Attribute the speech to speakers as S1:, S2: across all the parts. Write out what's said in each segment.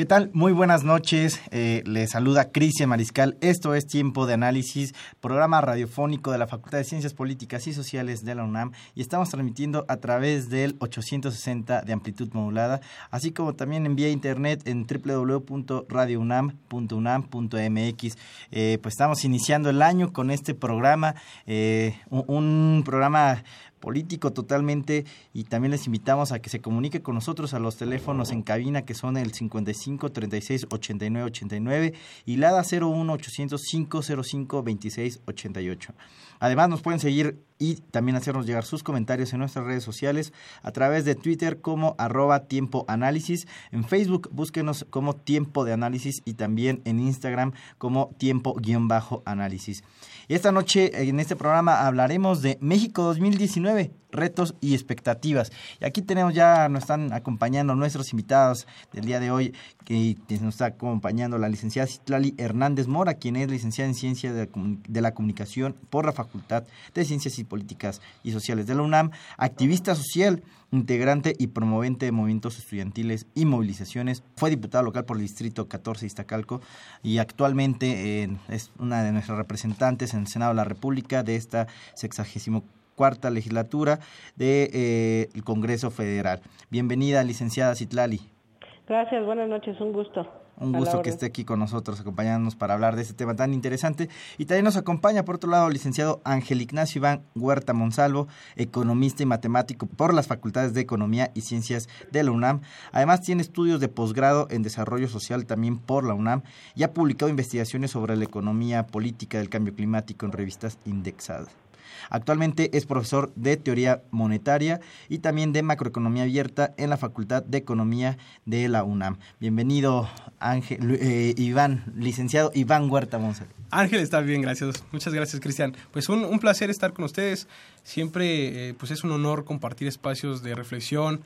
S1: ¿Qué tal? Muy buenas noches. Eh, les saluda Cristian Mariscal. Esto es Tiempo de Análisis, programa radiofónico de la Facultad de Ciencias Políticas y Sociales de la UNAM. Y estamos transmitiendo a través del 860 de amplitud modulada, así como también en vía internet en www.radiounam.unam.mx. Eh, pues estamos iniciando el año con este programa, eh, un programa político totalmente y también les invitamos a que se comunique con nosotros a los teléfonos en cabina que son el 55 36 89 89 y la 01 800 505 26 88. Además, nos pueden seguir y también hacernos llegar sus comentarios en nuestras redes sociales a través de Twitter como arroba tiempo. En Facebook búsquenos como tiempo de análisis y también en Instagram como tiempo guion bajo análisis. Y esta noche en este programa hablaremos de México 2019 retos y expectativas. Y aquí tenemos ya, nos están acompañando nuestros invitados del día de hoy, que nos está acompañando la licenciada Citlali Hernández Mora, quien es licenciada en Ciencia de, la Comunicación por la Facultad de Ciencias y Políticas y Sociales de la UNAM, activista social, integrante y promovente de movimientos estudiantiles y movilizaciones. Fue diputada local por el Distrito 14 de Iztacalco y actualmente eh, es una de nuestras representantes en el Senado de la República de esta sexagésimo cuarta legislatura del de, eh, Congreso Federal. Bienvenida, licenciada Citlali.
S2: Gracias, buenas noches, un gusto.
S1: Un gusto que esté aquí con nosotros, acompañándonos para hablar de este tema tan interesante. Y también nos acompaña, por otro lado, el licenciado Ángel Ignacio Iván Huerta Monsalvo, economista y matemático por las Facultades de Economía y Ciencias de la UNAM. Además, tiene estudios de posgrado en Desarrollo Social también por la UNAM y ha publicado investigaciones sobre la economía política del cambio climático en revistas indexadas. Actualmente es profesor de teoría monetaria y también de macroeconomía abierta en la Facultad de Economía de la UNAM. Bienvenido, Ángel, eh, Iván, licenciado Iván Huerta Monsalvo.
S3: Ángel está bien, gracias. Muchas gracias, Cristian. Pues un, placer estar con ustedes. Siempre eh, pues es un honor compartir espacios de reflexión,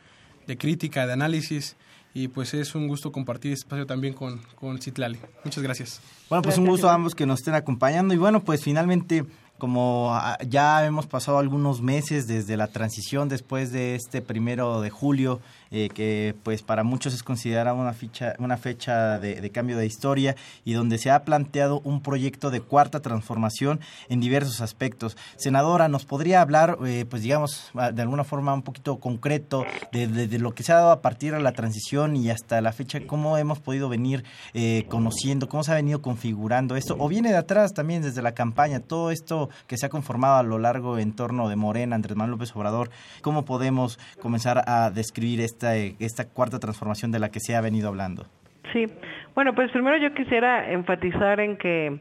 S3: de crítica, de análisis y pues es un gusto compartir este espacio también con, con Citlali. Muchas gracias.
S1: Bueno, pues un gusto a ambos que nos estén acompañando y bueno, pues finalmente como ah, ya hemos pasado algunos meses desde la transición después de este primero de julio eh, que pues para muchos es considerada una, ficha, una fecha de, cambio de historia y donde se ha planteado un proyecto de cuarta transformación en diversos aspectos. Senadora, ¿nos podría hablar, eh, pues digamos, ah, de alguna forma un poquito concreto de, lo que se ha dado a partir de la transición y hasta la fecha, cómo hemos podido venir eh, conociendo, cómo se ha venido configurando esto, o viene de atrás también desde la campaña, todo esto que se ha conformado a lo largo en torno de Morena, Andrés Manuel López Obrador, cómo podemos comenzar a describir esta cuarta transformación de la que se ha venido hablando?
S2: Sí, bueno, pues primero yo quisiera enfatizar en que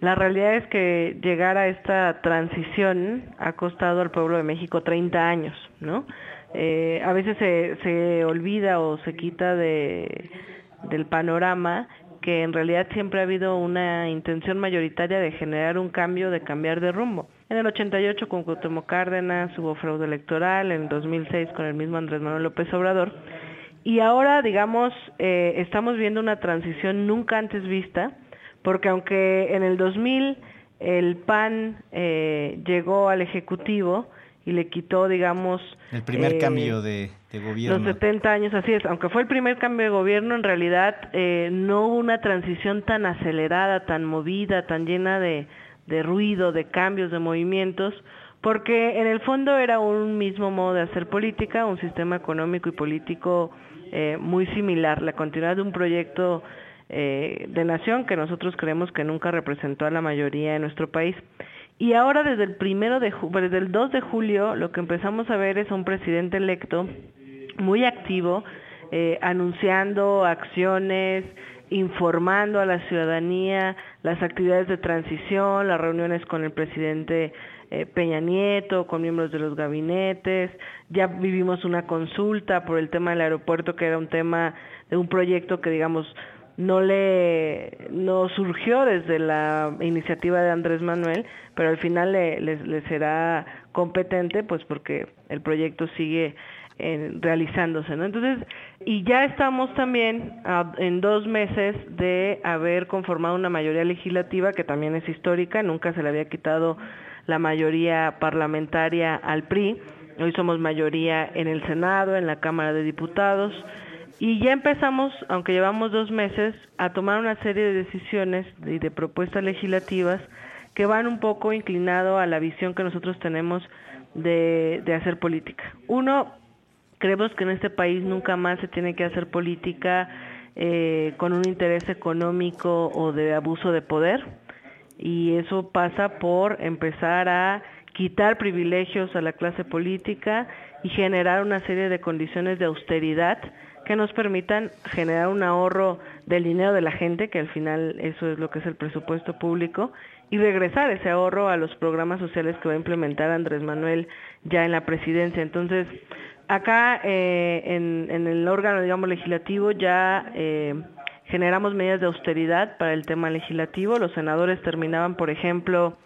S2: la realidad es que llegar a esta transición ha costado al pueblo de México 30 años, ¿no? Eh, a veces se, se olvida o se quita de, del panorama que en realidad siempre ha habido una intención mayoritaria de generar un cambio, de cambiar de rumbo. En el 88 con Cuauhtémoc Cárdenas hubo fraude electoral, en 2006 con el mismo Andrés Manuel López Obrador, y ahora, digamos, eh, estamos viendo una transición nunca antes vista, porque aunque en el 2000 el PAN eh, llegó al Ejecutivo y le quitó, digamos...
S1: El primer eh, cambio de, gobierno.
S2: Los 70 años, así es. Aunque fue el primer cambio de gobierno, en realidad eh, no hubo una transición tan acelerada, tan movida, tan llena de, de ruido, de cambios, de movimientos, porque en el fondo era un mismo modo de hacer política, un sistema económico y político eh, muy similar, la continuidad de un proyecto eh, de nación que nosotros creemos que nunca representó a la mayoría de nuestro país. Y ahora desde el primero de desde el 2 de julio lo que empezamos a ver es un presidente electo muy activo, eh, anunciando acciones, informando a la ciudadanía las actividades de transición, las reuniones con el presidente eh, Peña Nieto, con miembros de los gabinetes, ya vivimos una consulta por el tema del aeropuerto que era un tema de un proyecto que digamos no le no surgió desde la iniciativa de Andrés Manuel, pero al final le, será competente, pues porque el proyecto sigue eh, realizándose. Entonces, y ya estamos también en dos meses de haber conformado una mayoría legislativa que también es histórica, nunca se le había quitado la mayoría parlamentaria al PRI, hoy somos mayoría en el Senado, en la Cámara de Diputados, y ya empezamos, aunque llevamos dos meses, a tomar una serie de decisiones y de, propuestas legislativas que van un poco inclinado a la visión que nosotros tenemos de, de hacer política. Uno, creemos que en este país nunca más se tiene que hacer política eh, con un interés económico o de abuso de poder y eso pasa por empezar a quitar privilegios a la clase política y generar una serie de condiciones de austeridad que nos permitan generar un ahorro del dinero de la gente, que al final eso es lo que es el presupuesto público, y regresar ese ahorro a los programas sociales que va a implementar Andrés Manuel ya en la presidencia. Entonces, acá eh, en, el órgano, digamos, legislativo ya eh, generamos medidas de austeridad para el tema legislativo. Los senadores terminaban, por ejemplo,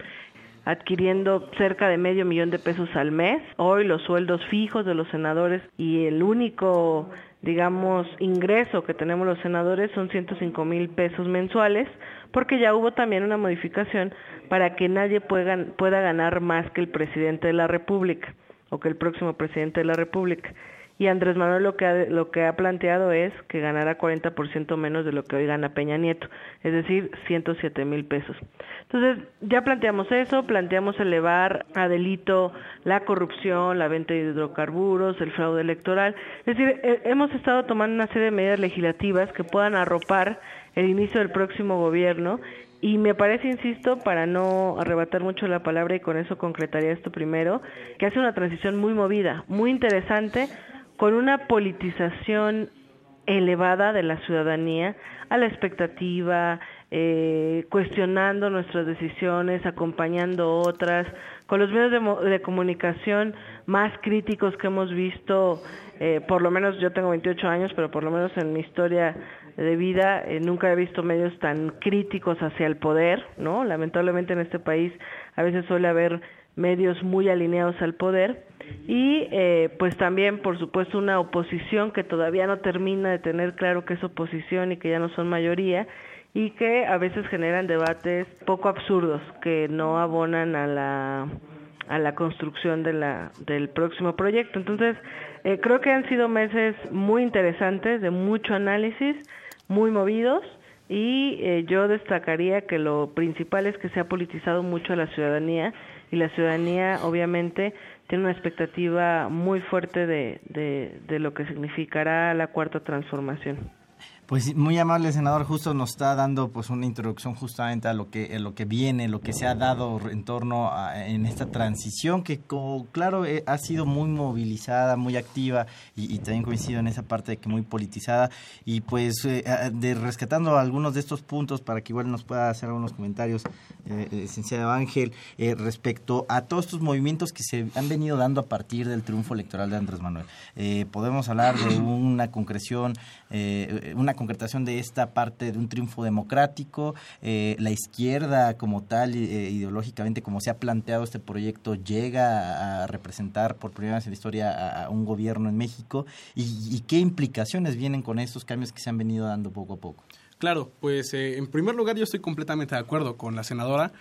S2: adquiriendo cerca de medio millón de pesos al mes. Hoy los sueldos fijos de los senadores y el único digamos, ingreso que tenemos los senadores son 105 mil pesos mensuales, porque ya hubo también una modificación para que nadie pueda, pueda ganar más que el presidente de la República o que el próximo presidente de la República y Andrés Manuel lo que ha, lo que ha planteado es que ganará 40% menos de lo que hoy gana Peña Nieto, es decir, 107 mil pesos. Entonces, ya planteamos eso, planteamos elevar a delito la corrupción, la venta de hidrocarburos, el fraude electoral. Es decir, hemos estado tomando una serie de medidas legislativas que puedan arropar el inicio del próximo gobierno y me parece, insisto, para no arrebatar mucho la palabra y con eso concretaría esto primero, que hace una transición muy movida, muy interesante, con una politización elevada de la ciudadanía a la expectativa, eh, cuestionando nuestras decisiones, acompañando otras, con los medios de, comunicación más críticos que hemos visto, eh, por lo menos yo tengo 28 años, pero por lo menos en mi historia de vida eh, nunca he visto medios tan críticos hacia el poder, ¿no? Lamentablemente en este país a veces suele haber medios muy alineados al poder y eh, pues también por supuesto una oposición que todavía no termina de tener claro que es oposición y que ya no son mayoría y que a veces generan debates poco absurdos que no abonan a la a la construcción de la del próximo proyecto. Entonces eh, creo que han sido meses muy interesantes de mucho análisis muy movidos y eh, yo destacaría que lo principal es que se ha politizado mucho a la ciudadanía y la ciudadanía obviamente tiene una expectativa muy fuerte de, de, de lo que significará la cuarta transformación.
S1: Pues muy amable senador, justo nos está dando pues una introducción justamente a lo que a lo que viene, lo que se ha dado en torno a en esta transición que como, claro eh, ha sido muy movilizada, muy activa y, también coincido en esa parte de que muy politizada y pues eh, de rescatando algunos de estos puntos para que igual nos pueda hacer algunos comentarios eh, licenciado Ángel respecto a todos estos movimientos que se han venido dando a partir del triunfo electoral de Andrés Manuel. podemos hablar de una concreción, una concretación de esta parte de un triunfo democrático. Eh, la izquierda como tal, eh, ideológicamente, como se ha planteado este proyecto, llega a representar por primera vez en la historia a, un gobierno en México. Y, qué implicaciones vienen con estos cambios que se han venido dando poco a poco?
S3: Claro, pues eh, en primer lugar yo estoy completamente de acuerdo con la senadora.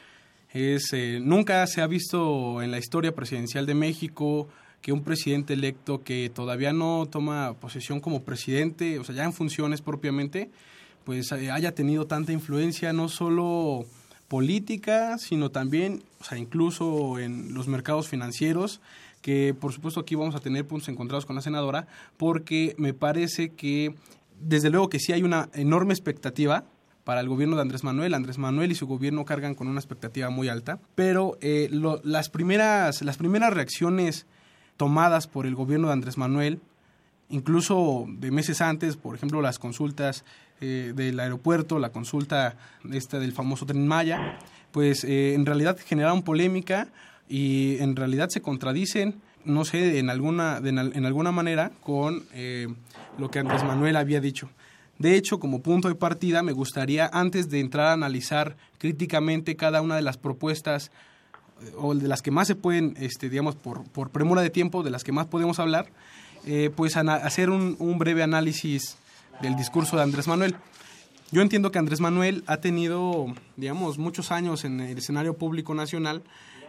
S3: Es, nunca se ha visto en la historia presidencial de México que un presidente electo que todavía no toma posesión como presidente, o sea, ya en funciones propiamente, pues eh, haya tenido tanta influencia no solo política, sino también, o sea, incluso en los mercados financieros, que por supuesto aquí vamos a tener puntos encontrados con la senadora, porque me parece que desde luego que sí hay una enorme expectativa para el gobierno de Andrés Manuel. Andrés Manuel y su gobierno cargan con una expectativa muy alta, pero eh, las, primeras, las primeras reacciones tomadas por el gobierno de Andrés Manuel, incluso de meses antes, por ejemplo, las consultas eh, del aeropuerto, la consulta esta del famoso Tren Maya, pues eh, en realidad generaron polémica y en realidad se contradicen, no sé, en alguna, en alguna manera con lo que Andrés Manuel había dicho. De hecho, como punto de partida, me gustaría, antes de entrar a analizar críticamente cada una de las propuestas eh, o de las que más se pueden, este, digamos, por, por premura de tiempo, de las que más podemos hablar, eh, pues hacer un, un, breve análisis del discurso de Andrés Manuel. Yo entiendo que Andrés Manuel ha tenido, digamos, muchos años en el escenario público nacional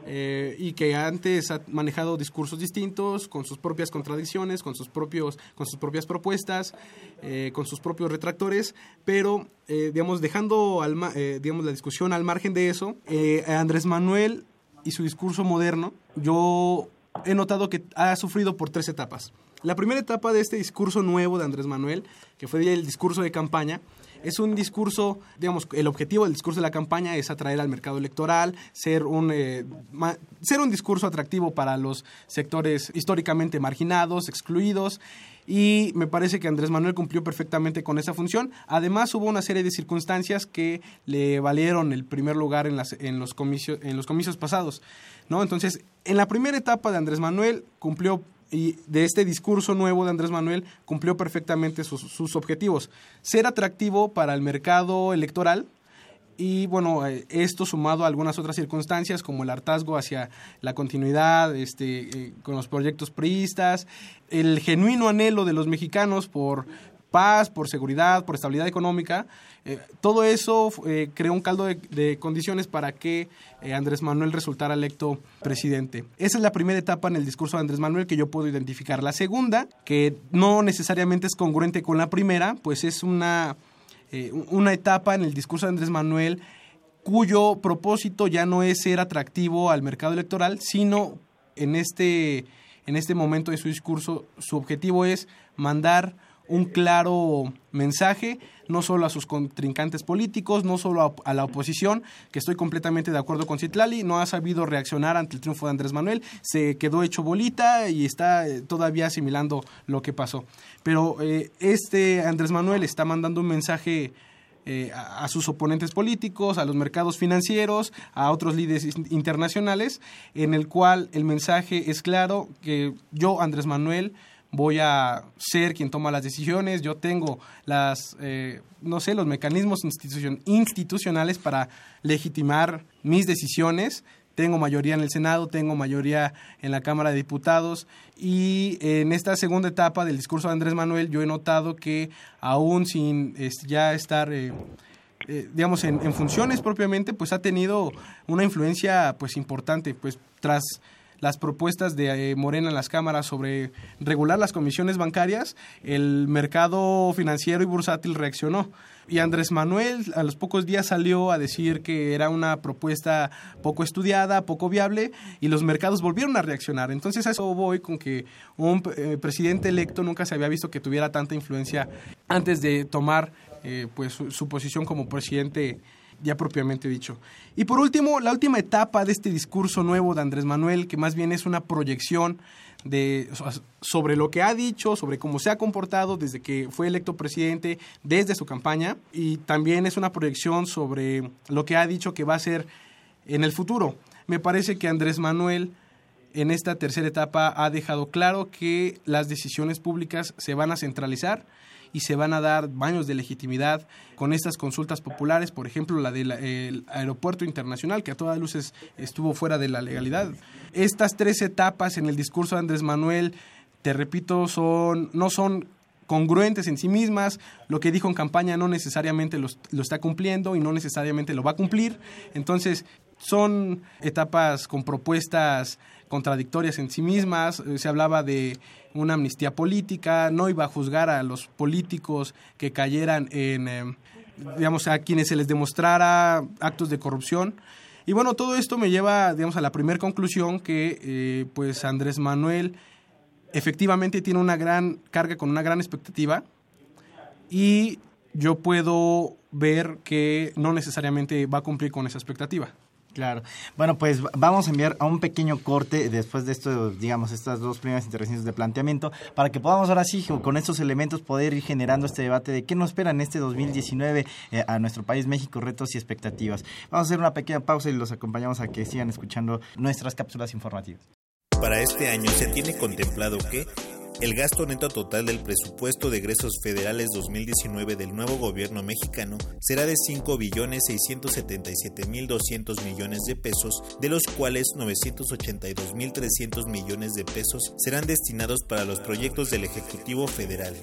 S3: eh, y que antes ha manejado discursos distintos, con sus propias contradicciones, con sus, propios, con sus propias propuestas, eh, con sus propios retractores, pero, eh, digamos, dejando al, digamos, la discusión al margen de eso, Andrés Manuel y su discurso moderno, yo he notado que ha sufrido por tres etapas. La primera etapa de este discurso nuevo de Andrés Manuel, que fue el discurso de campaña, es un discurso, digamos, el objetivo del discurso de la campaña es atraer al mercado electoral, ser un, eh, ser un discurso atractivo para los sectores históricamente marginados, excluidos. Y me parece que Andrés Manuel cumplió perfectamente con esa función. Además, hubo una serie de circunstancias que le valieron el primer lugar en, las, en, los, comicios, en los comicios pasados. ¿no? Entonces, en la primera etapa de Andrés Manuel cumplió y de este discurso nuevo de Andrés Manuel cumplió perfectamente sus, objetivos. Ser atractivo para el mercado electoral, y bueno, eh, esto sumado a algunas otras circunstancias como el hartazgo hacia la continuidad este, eh, con los proyectos priistas, el genuino anhelo de los mexicanos por paz, por seguridad, por estabilidad económica. Eh, todo eso eh, creó un caldo de, condiciones para que eh, Andrés Manuel resultara electo presidente. Esa es la primera etapa en el discurso de Andrés Manuel que yo puedo identificar. La segunda, que no necesariamente es congruente con la primera, pues es una, una etapa en el discurso de Andrés Manuel cuyo propósito ya no es ser atractivo al mercado electoral, sino en este, en este momento de su discurso, su objetivo es mandar un claro mensaje, no solo a sus contrincantes políticos, no solo a, la oposición, que estoy completamente de acuerdo con Citlali, no ha sabido reaccionar ante el triunfo de Andrés Manuel, se quedó hecho bolita y está eh, todavía asimilando lo que pasó. Pero eh, este Andrés Manuel está mandando un mensaje eh, a, sus oponentes políticos, a los mercados financieros, a otros líderes internacionales, en el cual el mensaje es claro que yo, Andrés Manuel, voy a ser quien toma las decisiones, yo tengo las, eh, no sé, los mecanismos institucionales para legitimar mis decisiones, tengo mayoría en el Senado, tengo mayoría en la Cámara de Diputados y en esta segunda etapa del discurso de Andrés Manuel yo he notado que aún sin ya estar... Eh, eh, digamos, en, en, funciones propiamente, pues ha tenido una influencia pues importante, pues tras las propuestas de eh, Morena en las cámaras sobre regular las comisiones bancarias, el mercado financiero y bursátil reaccionó. Y Andrés Manuel a los pocos días salió a decir que era una propuesta poco estudiada, poco viable, y los mercados volvieron a reaccionar. Entonces a eso voy con que un eh, presidente electo nunca se había visto que tuviera tanta influencia antes de tomar eh, pues su posición como presidente ya propiamente dicho. Y por último, la última etapa de este discurso nuevo de Andrés Manuel, que más bien es una proyección de, sobre lo que ha dicho, sobre cómo se ha comportado desde que fue electo presidente, desde su campaña, y también es una proyección sobre lo que ha dicho que va a ser en el futuro. Me parece que Andrés Manuel en esta tercera etapa ha dejado claro que las decisiones públicas se van a centralizar y se van a dar baños de legitimidad con estas consultas populares, por ejemplo, la del aeropuerto internacional, que a todas luces estuvo fuera de la legalidad. Estas tres etapas en el discurso de Andrés Manuel, te repito, son, no son congruentes en sí mismas, lo que dijo en campaña no necesariamente lo, lo, está cumpliendo y no necesariamente lo va a cumplir. Entonces, son etapas con propuestas contradictorias en sí mismas. Eh, se hablaba de una amnistía política, no iba a juzgar a los políticos que cayeran en, em, digamos, a quienes se les demostrara actos de corrupción. Y bueno, todo esto me lleva, digamos, a la primera conclusión que, eh, pues, Andrés Manuel efectivamente tiene una gran carga con una gran expectativa y yo puedo ver que no necesariamente va a cumplir con esa expectativa.
S1: Claro. Bueno, pues vamos a enviar a un pequeño corte después de esto, digamos, estas dos primeras intervenciones de planteamiento, para que podamos ahora sí, con estos elementos, poder ir generando este debate de qué nos espera en este 2019 eh, a nuestro país, México, retos y expectativas. Vamos a hacer una pequeña pausa y los acompañamos a que sigan escuchando nuestras cápsulas informativas.
S4: Para este año se tiene contemplado que el gasto neto total del presupuesto de egresos federales 2019 del nuevo gobierno mexicano será de 5 billones 677 mil 200 millones de pesos, de los cuales 982 mil 300 millones de pesos serán destinados para los proyectos del Ejecutivo Federal.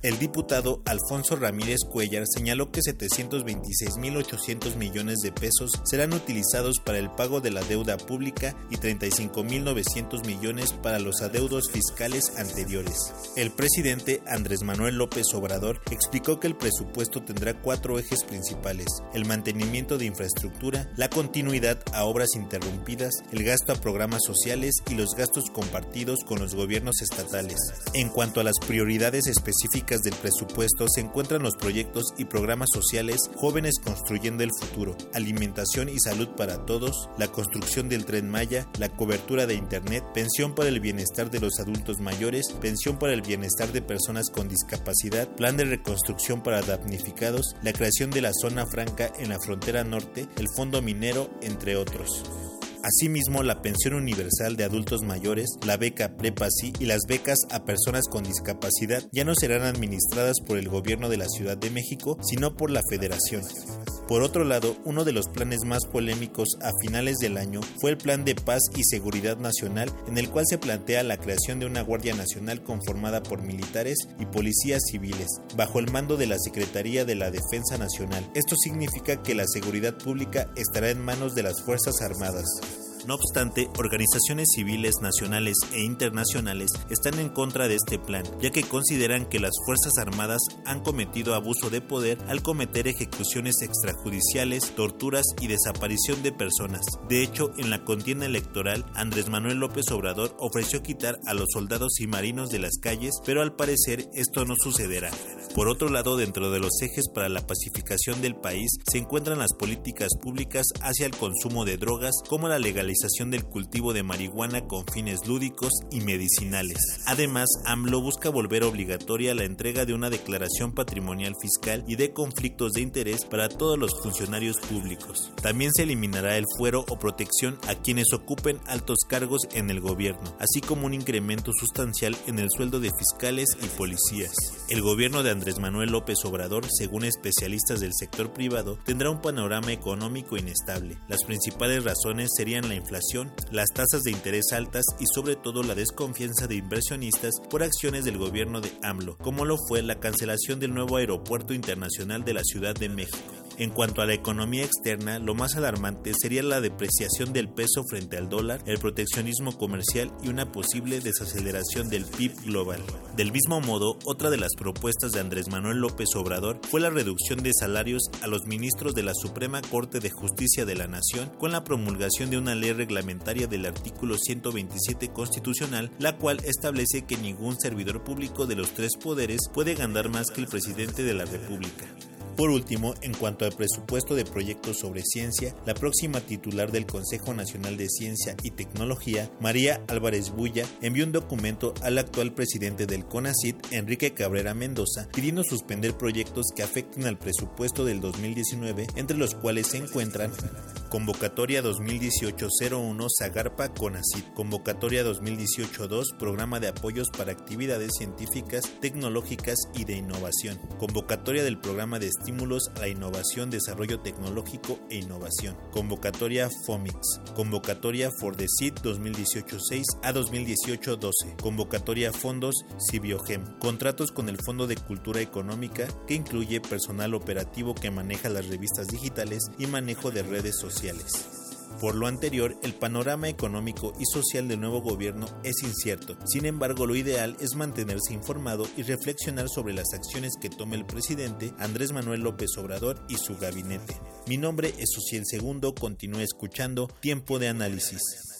S4: El diputado Alfonso Ramírez Cuellar señaló que 726.800 millones de pesos serán utilizados para el pago de la deuda pública y 35.900 millones para los adeudos fiscales anteriores. El presidente Andrés Manuel López Obrador explicó que el presupuesto tendrá cuatro ejes principales, el mantenimiento de infraestructura, la continuidad a obras interrumpidas, el gasto a programas sociales y los gastos compartidos con los gobiernos estatales. En cuanto a las prioridades específicas, del presupuesto se encuentran los proyectos y programas sociales Jóvenes Construyendo el Futuro, Alimentación y Salud para Todos, la construcción del tren Maya, la cobertura de Internet, pensión para el bienestar de los adultos mayores, pensión para el bienestar de personas con discapacidad, plan de reconstrucción para damnificados, la creación de la zona franca en la frontera norte, el fondo minero, entre otros. Asimismo, la pensión universal de adultos mayores, la beca Prepasi y las becas a personas con discapacidad ya no serán administradas por el gobierno de la Ciudad de México, sino por la Federación. Por otro lado, uno de los planes más polémicos a finales del año fue el Plan de Paz y Seguridad Nacional, en el cual se plantea la creación de una Guardia Nacional conformada por militares y policías civiles, bajo el mando de la Secretaría de la Defensa Nacional. Esto significa que la seguridad pública estará en manos de las Fuerzas Armadas. No obstante, organizaciones civiles nacionales e internacionales están en contra de este plan, ya que consideran que las Fuerzas Armadas han cometido abuso de poder al cometer ejecuciones extrajudiciales, torturas y desaparición de personas. De hecho, en la contienda electoral, Andrés Manuel López Obrador ofreció quitar a los soldados y marinos de las calles, pero al parecer esto no sucederá. Por otro lado, dentro de los ejes para la pacificación del país se encuentran las políticas públicas hacia el consumo de drogas, como la legalización del cultivo de marihuana con fines lúdicos y medicinales. Además, AMLO busca volver obligatoria la entrega de una declaración patrimonial fiscal y de conflictos de interés para todos los funcionarios públicos. También se eliminará el fuero o protección a quienes ocupen altos cargos en el gobierno, así como un incremento sustancial en el sueldo de fiscales y policías. El gobierno de Andrés Manuel López Obrador, según especialistas del sector privado, tendrá un panorama económico inestable. Las principales razones serían la inflación, las tasas de interés altas y sobre todo la desconfianza de inversionistas por acciones del gobierno de AMLO, como lo fue la cancelación del nuevo aeropuerto internacional de la Ciudad de México. En cuanto a la economía externa, lo más alarmante sería la depreciación del peso frente al dólar, el proteccionismo comercial y una posible desaceleración del PIB global. Del mismo modo, otra de las propuestas de Andrés Manuel López Obrador fue la reducción de salarios a los ministros de la Suprema Corte de Justicia de la Nación con la promulgación de una ley reglamentaria del artículo 127 constitucional, la cual establece que ningún servidor público de los tres poderes puede ganar más que el presidente de la República. Por último, en cuanto al presupuesto de proyectos sobre ciencia, la próxima titular del Consejo Nacional de Ciencia y Tecnología, María Álvarez Bulla, envió un documento al actual presidente del CONACIT, Enrique Cabrera Mendoza, pidiendo suspender proyectos que afecten al presupuesto del 2019, entre los cuales se encuentran Convocatoria 2018-01 Zagarpa CONACIT. Convocatoria 2018-2 Programa de Apoyos para Actividades Científicas, Tecnológicas y de Innovación. Convocatoria del Programa de Estímulos a la Innovación, Desarrollo Tecnológico e Innovación. Convocatoria FOMIX. Convocatoria For the 2018-6 a 2018-12. Convocatoria Fondos Cibiogem. Contratos con el Fondo de Cultura Económica que incluye personal operativo que maneja las revistas digitales y manejo de redes sociales por lo anterior, el panorama económico y social del nuevo gobierno es incierto. Sin embargo, lo ideal es mantenerse informado y reflexionar sobre las acciones que tome el presidente Andrés Manuel López Obrador y su gabinete. Mi nombre es Suciel Segundo, continúe escuchando Tiempo de Análisis.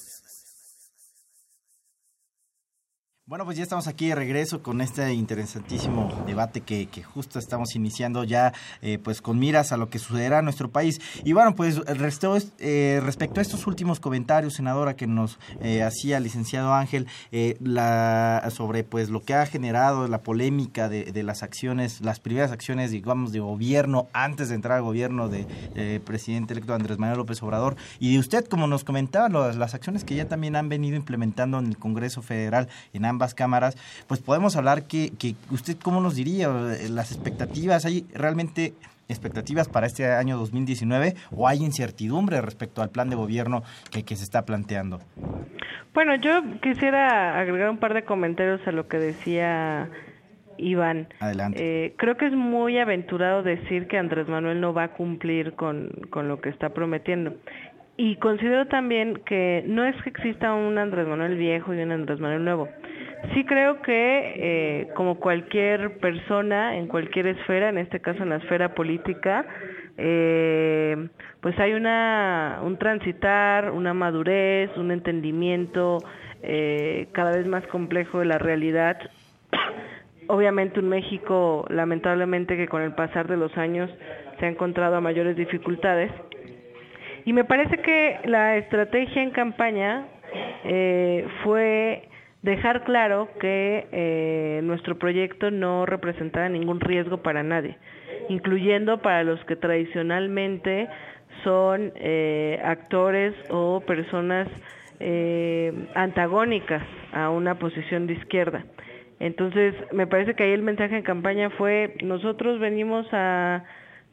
S1: Bueno, pues ya estamos aquí de regreso con este interesantísimo debate que, que justo estamos iniciando ya, eh, pues con miras a lo que sucederá en nuestro país. Y bueno, pues resto, eh, respecto a estos últimos comentarios, senadora, que nos eh, hacía el licenciado Ángel, eh, la, sobre pues lo que ha generado la polémica de, de, las acciones, las primeras acciones, digamos, de gobierno antes de entrar al gobierno de eh, presidente electo Andrés Manuel López Obrador. Y de usted, como nos comentaba, las, las acciones que ya también han venido implementando en el Congreso Federal en ambas ambas cámaras, pues podemos hablar que, que usted cómo nos diría las expectativas, hay realmente expectativas para este año 2019 o hay incertidumbre respecto al plan de gobierno que, que se está planteando?
S2: Bueno, yo quisiera agregar un par de comentarios a lo que decía Iván.
S1: Adelante.
S2: Eh, creo que es muy aventurado decir que Andrés Manuel no va a cumplir con, con lo que está prometiendo. Y considero también que no es que exista un Andrés Manuel viejo y un Andrés Manuel nuevo. Sí creo que eh, como cualquier persona en cualquier esfera, en este caso en la esfera política, eh, pues hay una un transitar, una madurez, un entendimiento eh, cada vez más complejo de la realidad. Obviamente un México, lamentablemente, que con el pasar de los años se ha encontrado a mayores dificultades. Y me parece que la estrategia en campaña fue dejar claro que eh, nuestro proyecto no representaba ningún riesgo para nadie, incluyendo para los que tradicionalmente son eh, actores o personas eh, antagónicas a una posición de izquierda. Entonces, me parece que ahí el mensaje en campaña fue, nosotros venimos a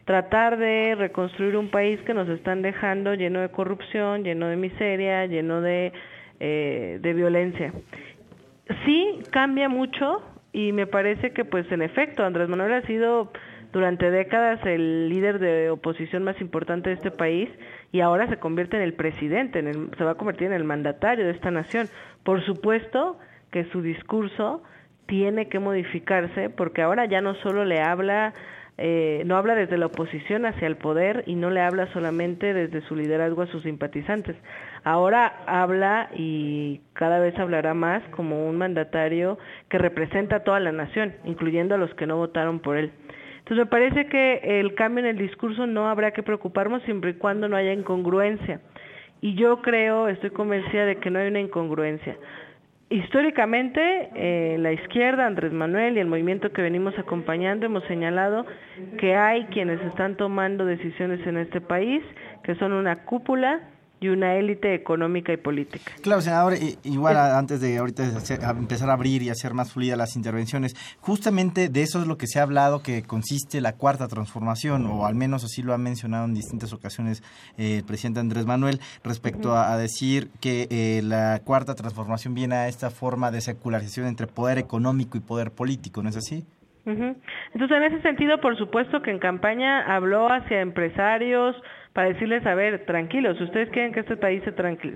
S2: tratar de reconstruir un país que nos están dejando lleno de corrupción, lleno de miseria, lleno de violencia sí cambia mucho y me parece que pues en efecto Andrés Manuel ha sido durante décadas el líder de oposición más importante de este país y ahora se convierte en el presidente, en el, se va a convertir en el mandatario de esta nación. Por supuesto que su discurso tiene que modificarse porque ahora ya no solo le habla eh, no habla desde la oposición hacia el poder y no le habla solamente desde su liderazgo a sus simpatizantes. Ahora habla y cada vez hablará más como un mandatario que representa a toda la nación, incluyendo a los que no votaron por él. Entonces me parece que el cambio en el discurso no habrá que preocuparnos siempre y cuando no haya incongruencia. Y yo creo, estoy convencida de que no hay una incongruencia históricamente eh, la izquierda, Andrés Manuel y el movimiento que venimos acompañando hemos señalado que hay quienes están tomando decisiones en este país que son una cúpula y una élite económica y política.
S1: Claro, senador, igual antes de ahorita empezar a abrir y hacer más fluidas las intervenciones, justamente de eso es lo que se ha hablado, que consiste la cuarta transformación, o al menos así lo ha mencionado en distintas ocasiones eh, el presidente Andrés Manuel, respecto a, decir que eh, la cuarta transformación viene a esta forma de secularización entre poder económico y poder político, ¿no es así?
S2: Entonces, en ese sentido, por supuesto que en campaña habló hacia empresarios, para decirles, a ver, tranquilos, si ustedes quieren que este país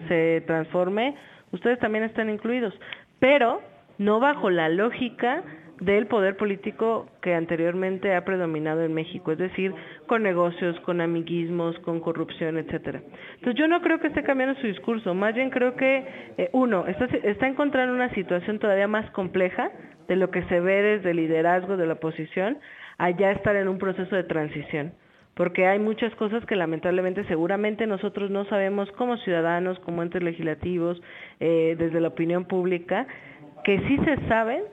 S2: se, transforme, ustedes también están incluidos, pero no bajo la lógica del poder político que anteriormente ha predominado en México, es decir, con negocios, con amiguismos, con corrupción, etcétera. Entonces yo no creo que esté cambiando su discurso, más bien creo que eh, uno está, está encontrando una situación todavía más compleja de lo que se ve desde el liderazgo de la oposición, allá estar en un proceso de transición porque hay muchas cosas que lamentablemente seguramente nosotros no sabemos como ciudadanos, como entes legislativos, eh, desde la opinión pública, que sí se saben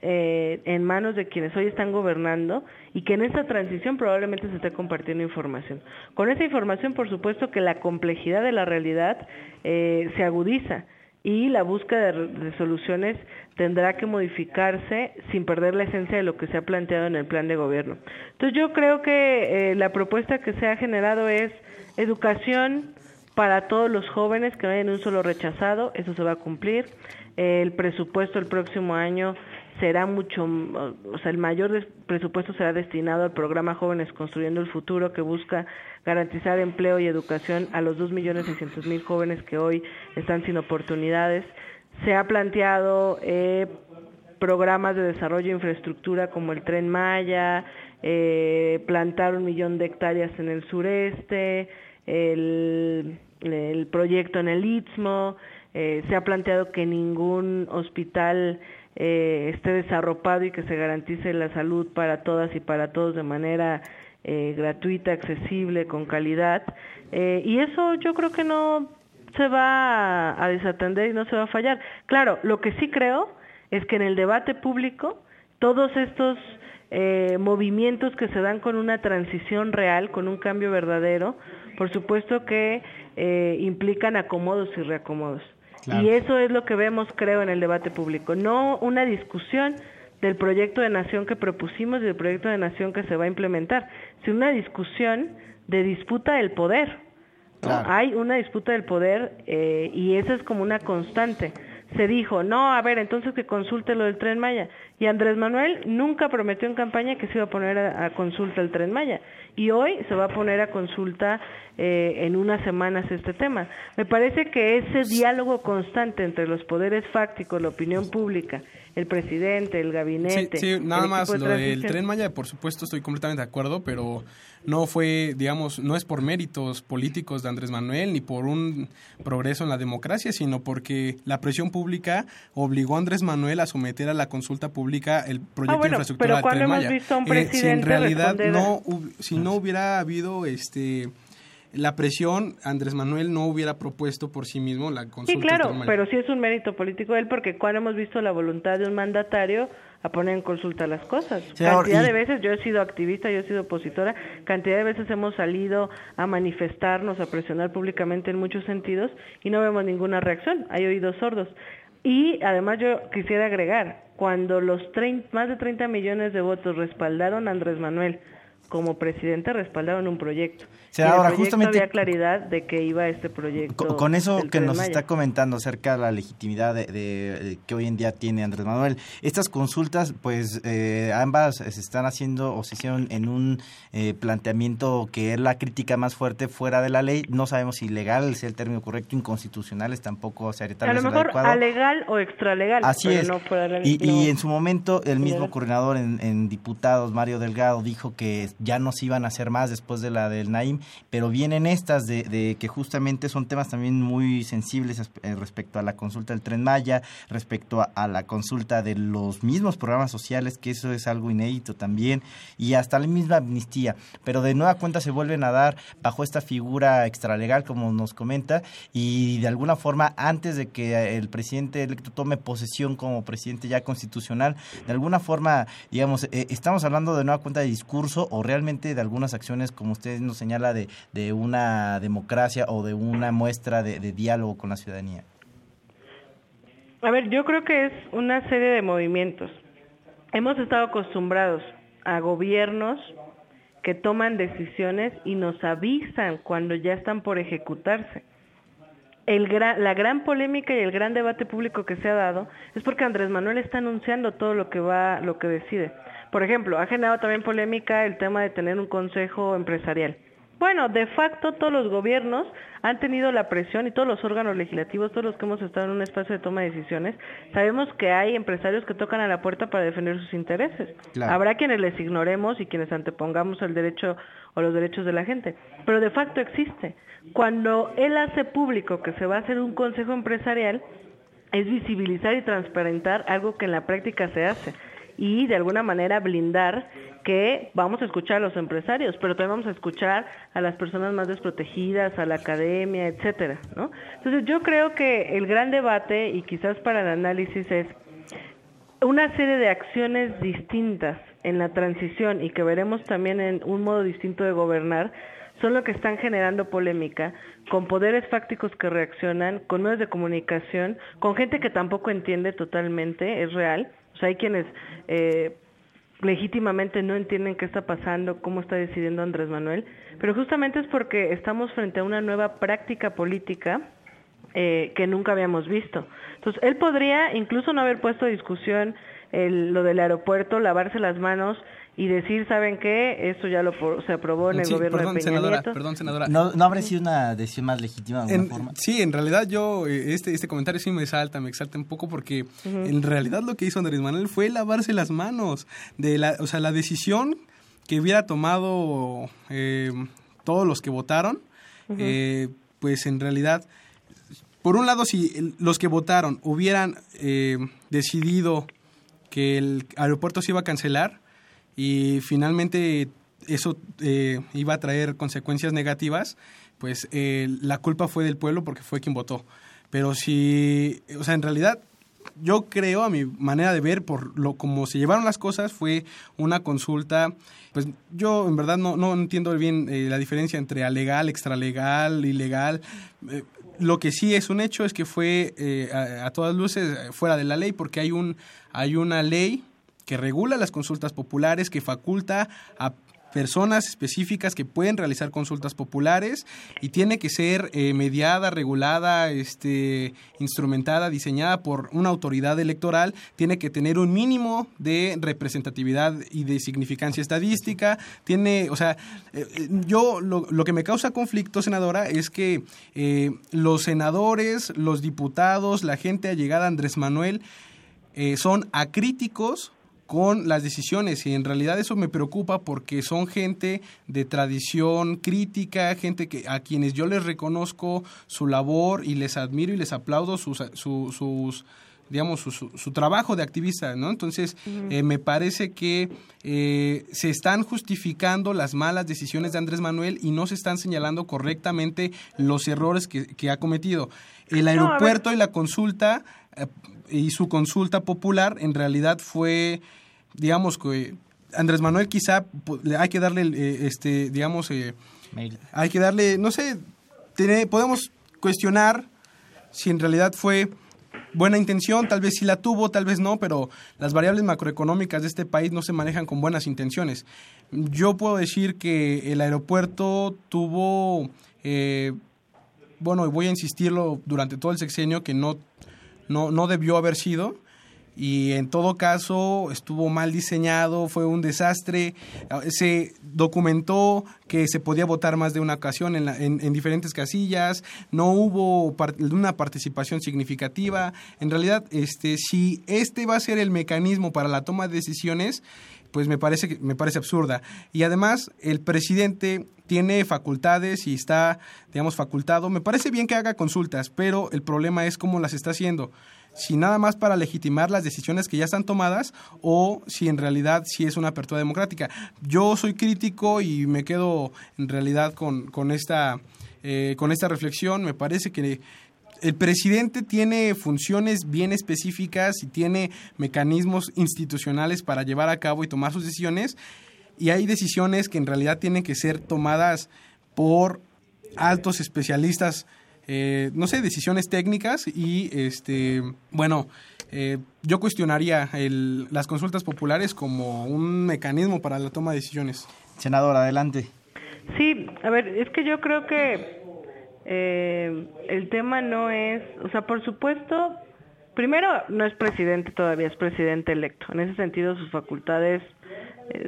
S2: eh, en manos de quienes hoy están gobernando y que en esa transición probablemente se esté compartiendo información. Con esa información, por supuesto que la complejidad de la realidad eh, se agudiza y la búsqueda de, soluciones tendrá que modificarse sin perder la esencia de lo que se ha planteado en el plan de gobierno. Entonces yo creo que eh, la propuesta que se ha generado es educación para todos los jóvenes que no hayan un solo rechazado, eso se va a cumplir. el presupuesto el próximo año será mucho, o sea, el mayor presupuesto será destinado al programa Jóvenes Construyendo el Futuro, que busca garantizar empleo y educación a los 2.600.000 jóvenes que hoy están sin oportunidades. Se ha planteado eh, programas de desarrollo de infraestructura como el Tren Maya, eh, plantar un millón de hectáreas en el sureste, el, proyecto en el Istmo, eh, se ha planteado que ningún hospital esté desarropado y que se garantice la salud para todas y para todos de manera gratuita, accesible, con calidad. Y eso yo creo que no se va a, desatender y no se va a fallar. Claro, lo que sí creo es que en el debate público todos estos eh, movimientos que se dan con una transición real, con un cambio verdadero, por supuesto que eh, implican acomodos y reacomodos. Y eso es lo que vemos, creo, en el debate público. No una discusión del proyecto de nación que propusimos y del proyecto de nación que se va a implementar, sino una discusión de disputa del poder. Hay una disputa del poder eh, y esa es como una constante. Se dijo, no, a ver, entonces que consulte lo del tren Maya. Y Andrés Manuel nunca prometió en campaña que se iba a poner a, consulta el tren Maya. Y hoy se va a poner a consulta eh, en unas semanas este tema. Me parece que ese diálogo constante entre los poderes fácticos, la opinión pública, el presidente, el gabinete.
S3: Sí, nada más lo del tren Maya, por supuesto, estoy completamente de acuerdo, pero no fue, digamos, no es por méritos políticos de Andrés Manuel ni por un progreso en la democracia, sino porque la presión pública obligó a Andrés Manuel a someter a la consulta pública el proyecto
S2: ah,
S3: de infraestructura
S2: pero
S3: del
S2: Tren Visto un presidente
S3: eh, si en realidad no, si no hubiera habido este la presión, Andrés Manuel no hubiera propuesto por sí mismo la consulta.
S2: Sí, claro, pero sí es un mérito político de él, porque cuando hemos visto la voluntad de un mandatario a poner en consulta las cosas. cantidad de veces yo he sido activista, yo he sido opositora, cantidad de veces hemos salido a manifestarnos, a presionar públicamente en muchos sentidos y no vemos ninguna reacción, hay oídos sordos. Y además yo quisiera agregar, cuando los más de 30 millones de votos respaldaron a Andrés Manuel, como presidente respaldaron un proyecto.
S1: O sea, ahora justamente
S2: había claridad de que iba este proyecto.
S1: Con, eso que nos está comentando acerca de la legitimidad de, que hoy en día tiene Andrés Manuel, estas consultas, pues eh, ambas se están haciendo o se hicieron en un eh, planteamiento que es la crítica más fuerte fuera de la ley. No sabemos si legal es el término correcto, inconstitucionales tampoco se
S2: tal A lo mejor alegal o extralegal.
S1: Así es. y, en su momento el mismo coordinador en, en diputados, Mario Delgado, dijo que ya no se iban a hacer más después de la del Naim, pero vienen estas de, que justamente son temas también muy sensibles eh, respecto a la consulta del Tren Maya, respecto a, la consulta de los mismos programas sociales, que eso es algo inédito también, y hasta la misma amnistía, pero de nueva cuenta se vuelven a dar bajo esta figura extralegal, como nos comenta, y de alguna forma, antes de que el presidente electo tome posesión como presidente ya constitucional, de alguna forma, digamos, eh, estamos hablando de nueva cuenta de discurso o realmente de algunas acciones, como usted nos señala, de, de una democracia o de una muestra de, diálogo con la ciudadanía?
S2: A ver, yo creo que es una serie de movimientos. Hemos estado acostumbrados a gobiernos que toman decisiones y nos avisan cuando ya están por ejecutarse. El la gran polémica y el gran debate público que se ha dado es porque Andrés Manuel está anunciando todo lo que va, lo que decide. Por ejemplo, ha generado también polémica el tema de tener un consejo empresarial. Bueno, de facto todos los gobiernos han tenido la presión y todos los órganos legislativos, todos los que hemos estado en un espacio de toma de decisiones, sabemos que hay empresarios que tocan a la puerta para defender sus intereses. Habrá quienes les ignoremos y quienes antepongamos el derecho o los derechos de la gente, pero de facto existe. Cuando él hace público que se va a hacer un consejo empresarial, es visibilizar y transparentar algo que en la práctica se hace y de alguna manera blindar que vamos a escuchar a los empresarios, pero también vamos a escuchar a las personas más desprotegidas, a la academia, etcétera, ¿no? Entonces yo creo que el gran debate y quizás para el análisis es una serie de acciones distintas en la transición y que veremos también en un modo distinto de gobernar son lo que están generando polémica, con poderes fácticos que reaccionan, con medios de comunicación, con gente que tampoco entiende totalmente, es real, sea, hay quienes eh, legítimamente no entienden qué está pasando, cómo está decidiendo Andrés Manuel, pero justamente es porque estamos frente a una nueva práctica política eh, que nunca habíamos visto. Entonces, él podría incluso no haber puesto a discusión lo del aeropuerto, lavarse las manos y decir, ¿saben qué? Esto ya lo se aprobó en el gobierno de Peña
S3: senadora,
S2: Nieto.
S3: Perdón, senadora.
S1: ¿No, ¿No habría sido una decisión más legítima de alguna forma?
S3: Sí, en realidad yo, eh, este, este comentario sí me salta, me exalta un poco porque en realidad lo que hizo Andrés Manuel fue lavarse las manos. de la, O sea, la decisión que hubiera tomado eh, todos los que votaron, eh, pues en realidad, por un lado, si los que votaron hubieran decidido que el aeropuerto se iba a cancelar y finalmente eso eh, iba a traer consecuencias negativas, pues eh, la culpa fue del pueblo porque fue quien votó. Pero si, o sea, en realidad yo creo, a mi manera de ver, por lo como se llevaron las cosas, fue una consulta, pues yo en verdad no, no entiendo bien eh, la diferencia entre alegal, extralegal, ilegal. Eh, lo que sí es un hecho es que fue eh, a, a, todas luces fuera de la ley porque hay, un, hay una ley que regula las consultas populares, que faculta a personas específicas que pueden realizar consultas populares y tiene que ser eh, mediada, regulada, este, instrumentada, diseñada por una autoridad electoral, tiene que tener un mínimo de representatividad y de significancia estadística, tiene, o sea, eh, yo lo, lo, que me causa conflicto, senadora, es que eh, los senadores, los diputados, la gente allegada a Andrés Manuel son acríticos con las decisiones y en realidad eso me preocupa porque son gente de tradición crítica, gente que a quienes yo les reconozco su labor y les admiro y les aplaudo sus, sus, sus digamos, su, su, su, trabajo de activista, ¿no? Entonces, uh -huh. eh, me parece que eh, se están justificando las malas decisiones de Andrés Manuel y no se están señalando correctamente los errores que, que ha cometido. El aeropuerto no, y la consulta eh, y su consulta popular en realidad fue digamos que Andrés Manuel quizá hay que darle, eh, este, digamos, eh, hay que darle, no sé, tiene, podemos cuestionar si en realidad fue buena intención, tal vez sí la tuvo, tal vez no, pero las variables macroeconómicas de este país no se manejan con buenas intenciones. Yo puedo decir que el aeropuerto tuvo, eh, bueno, voy a insistirlo durante todo el sexenio, que no, no, no debió haber sido, y en todo caso estuvo mal diseñado, fue un desastre. Se documentó que se podía votar más de una ocasión en, la, en, en diferentes casillas, no hubo una participación significativa. En realidad, este, si este va a ser el mecanismo para la toma de decisiones, pues me parece, me parece absurda. Y además, el presidente tiene facultades y está, digamos, facultado. Me parece bien que haga consultas, pero el problema es cómo las está haciendo si nada más para legitimar las decisiones que ya están tomadas o si en realidad si es una apertura democrática. Yo soy crítico y me quedo en realidad con, con, esta, eh, con esta reflexión. Me parece que el presidente tiene funciones bien específicas y tiene mecanismos institucionales para llevar a cabo y tomar sus decisiones y hay decisiones que en realidad tienen que ser tomadas por altos especialistas eh, no sé, decisiones técnicas y, este, bueno, eh, yo cuestionaría el, las consultas populares como un mecanismo para la toma de decisiones.
S1: Senador, adelante.
S2: Sí, a ver, es que yo creo que eh, el tema no es, o sea, por supuesto, primero no es presidente todavía, es presidente electo. En ese sentido, sus facultades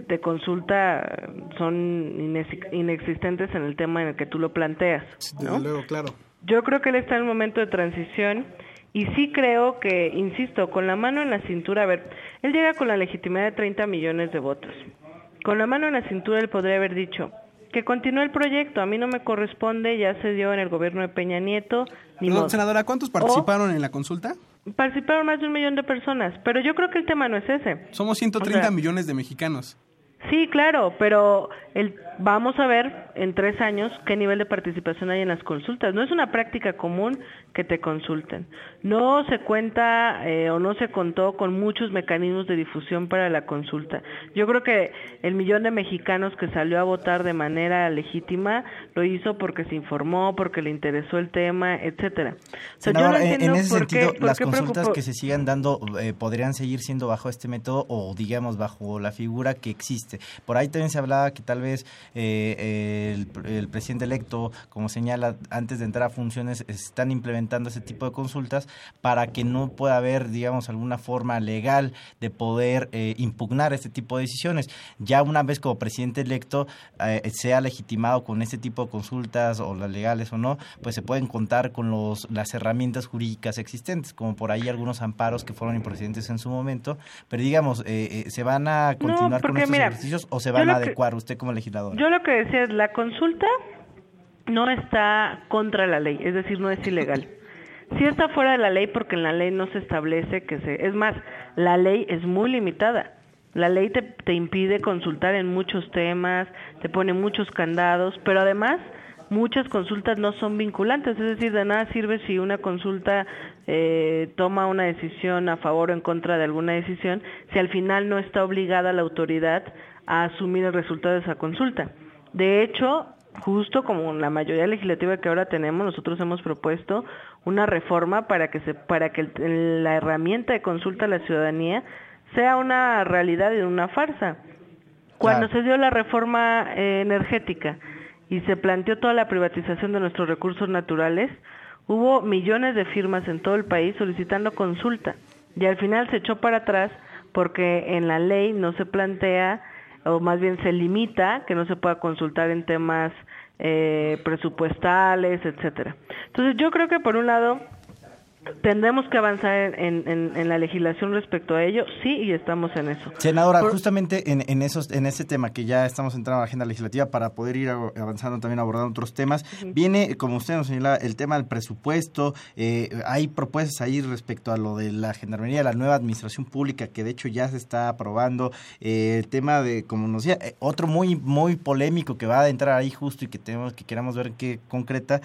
S2: de consulta son inexistentes en el tema en el que tú lo planteas. ¿no?
S3: Desde luego, claro.
S2: Yo creo que él está en un momento de transición y sí creo que, insisto, con la mano en la cintura, a ver, él llega con la legitimidad de 30 millones de votos. Con la mano en la cintura él podría haber dicho que continúe el proyecto, a mí no me corresponde, ya se dio en el gobierno de Peña Nieto. Ni
S3: no, senadora, ¿cuántos participaron o, en la consulta?
S2: Participaron más de un millón de personas, pero yo creo que el tema no es ese.
S3: Somos 130 o sea, millones de mexicanos.
S2: Sí, claro, pero el, vamos a ver en tres años qué nivel de participación hay en las consultas. No es una práctica común que te consulten. No se cuenta eh, o no se contó con muchos mecanismos de difusión para la consulta. Yo creo que el millón de mexicanos que salió a votar de manera legítima lo hizo porque se informó, porque le interesó el tema, etcétera.
S1: O sea, Senador, no en ese sentido, qué, las consultas preocupó? que se sigan dando eh, podrían seguir siendo bajo este método o digamos bajo la figura que existe. Por ahí también se hablaba que tal vez eh, el, el, presidente electo, como señala, antes de entrar a funciones, están implementando ese tipo de consultas para que no pueda haber, digamos, alguna forma legal de poder eh, impugnar este tipo de decisiones. Ya una vez como presidente electo eh, sea legitimado con este tipo de consultas, o las legales o no, pues se pueden contar con los, las herramientas jurídicas existentes, como por ahí algunos amparos que fueron improcedentes en su momento, pero digamos, eh, ¿se van a continuar
S2: no,
S1: con estos
S2: mira,
S1: ejercicios o se van a adecuar que, usted como legislador?
S2: Yo lo que decía es, la consulta no está contra la ley, es decir, no es ilegal. sí está fuera de la ley porque en la ley no se establece que se... Es más, la ley es muy limitada. La ley te, te impide consultar en muchos temas, te pone muchos candados, pero además muchas consultas no son vinculantes, es decir, de nada sirve si una consulta eh, toma una decisión a favor o en contra de alguna decisión, si al final no está obligada la autoridad a asumir el resultado de esa consulta. De hecho, justo como la mayoría legislativa que ahora tenemos, nosotros hemos propuesto una reforma para que se para que la herramienta de consulta a la ciudadanía sea una realidad y una farsa. Cuando se dio la reforma eh, energética y se planteó toda la privatización de nuestros recursos naturales, hubo millones de firmas en todo el país solicitando consulta y al final se echó para atrás porque en la ley no se plantea o más bien se limita que no se pueda consultar en temas eh, presupuestales, etcétera. Entonces yo creo que por un lado tendremos que avanzar en, en, la legislación respecto a ello, sí, y estamos en eso.
S1: Senadora, justamente en, en, esos, en ese tema que ya estamos entrando a la agenda legislativa para poder ir avanzando también abordando otros temas, viene, como usted nos señala, el tema del presupuesto, eh, hay propuestas ahí respecto a lo de la gendarmería, la nueva administración pública, que de hecho ya se está aprobando, eh, el tema de, como nos decía, eh, otro muy, muy polémico que va a entrar ahí justo y que tenemos que queramos ver qué concreta,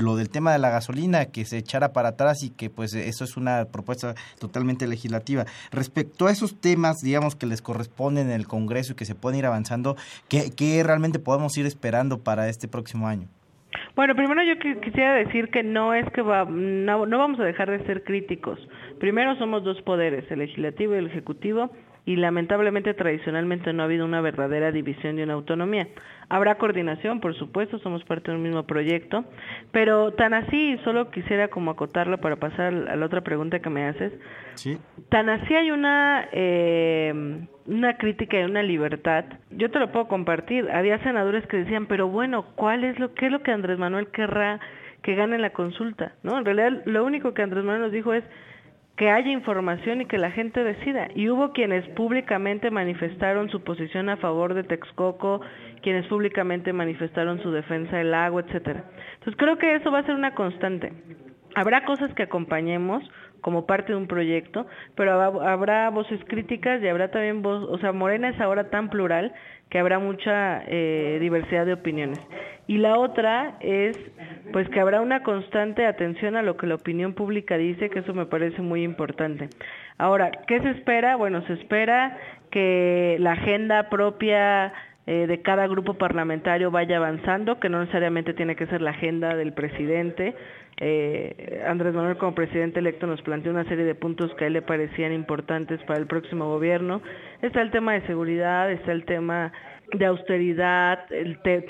S1: lo del tema de la gasolina, que se echara para atrás y que pues eso es una propuesta totalmente legislativa. Respecto a esos temas, digamos, que les corresponden en el Congreso y que se pueden ir avanzando, ¿qué, qué realmente podemos ir esperando para este próximo año?
S2: Bueno, primero yo quisiera decir que no es que va, no, no vamos a dejar de ser críticos. Primero somos dos poderes, el legislativo y el ejecutivo, y lamentablemente tradicionalmente no ha habido una verdadera división y una autonomía. Habrá coordinación, por supuesto, somos parte de un mismo proyecto, pero tan así, solo quisiera como acotarlo para pasar a la otra pregunta que me haces, ¿Sí? tan así hay una, eh, una crítica y una libertad, yo te lo puedo compartir, había senadores que decían, pero bueno, ¿cuál es lo, qué es lo que Andrés Manuel querrá que gane la consulta? ¿no? En realidad lo único que Andrés Manuel nos dijo es, que haya información y que la gente decida. Y hubo quienes públicamente manifestaron su posición a favor de Texcoco, quienes públicamente manifestaron su defensa del agua, etcétera. Entonces creo que eso va a ser una constante. Habrá cosas que acompañemos como parte de un proyecto, pero habrá voces críticas y habrá también voz, o sea, Morena es ahora tan plural que habrá mucha eh, diversidad de opiniones. Y la otra es, pues, que habrá una constante atención a lo que la opinión pública dice, que eso me parece muy importante. Ahora, ¿qué se espera? Bueno, se espera que la agenda propia eh, de cada grupo parlamentario vaya avanzando, que no necesariamente tiene que ser la agenda del presidente, eh, Andrés Manuel como presidente electo nos planteó una serie de puntos que a él le parecían importantes para el próximo gobierno. Está el tema de seguridad, está el tema de austeridad,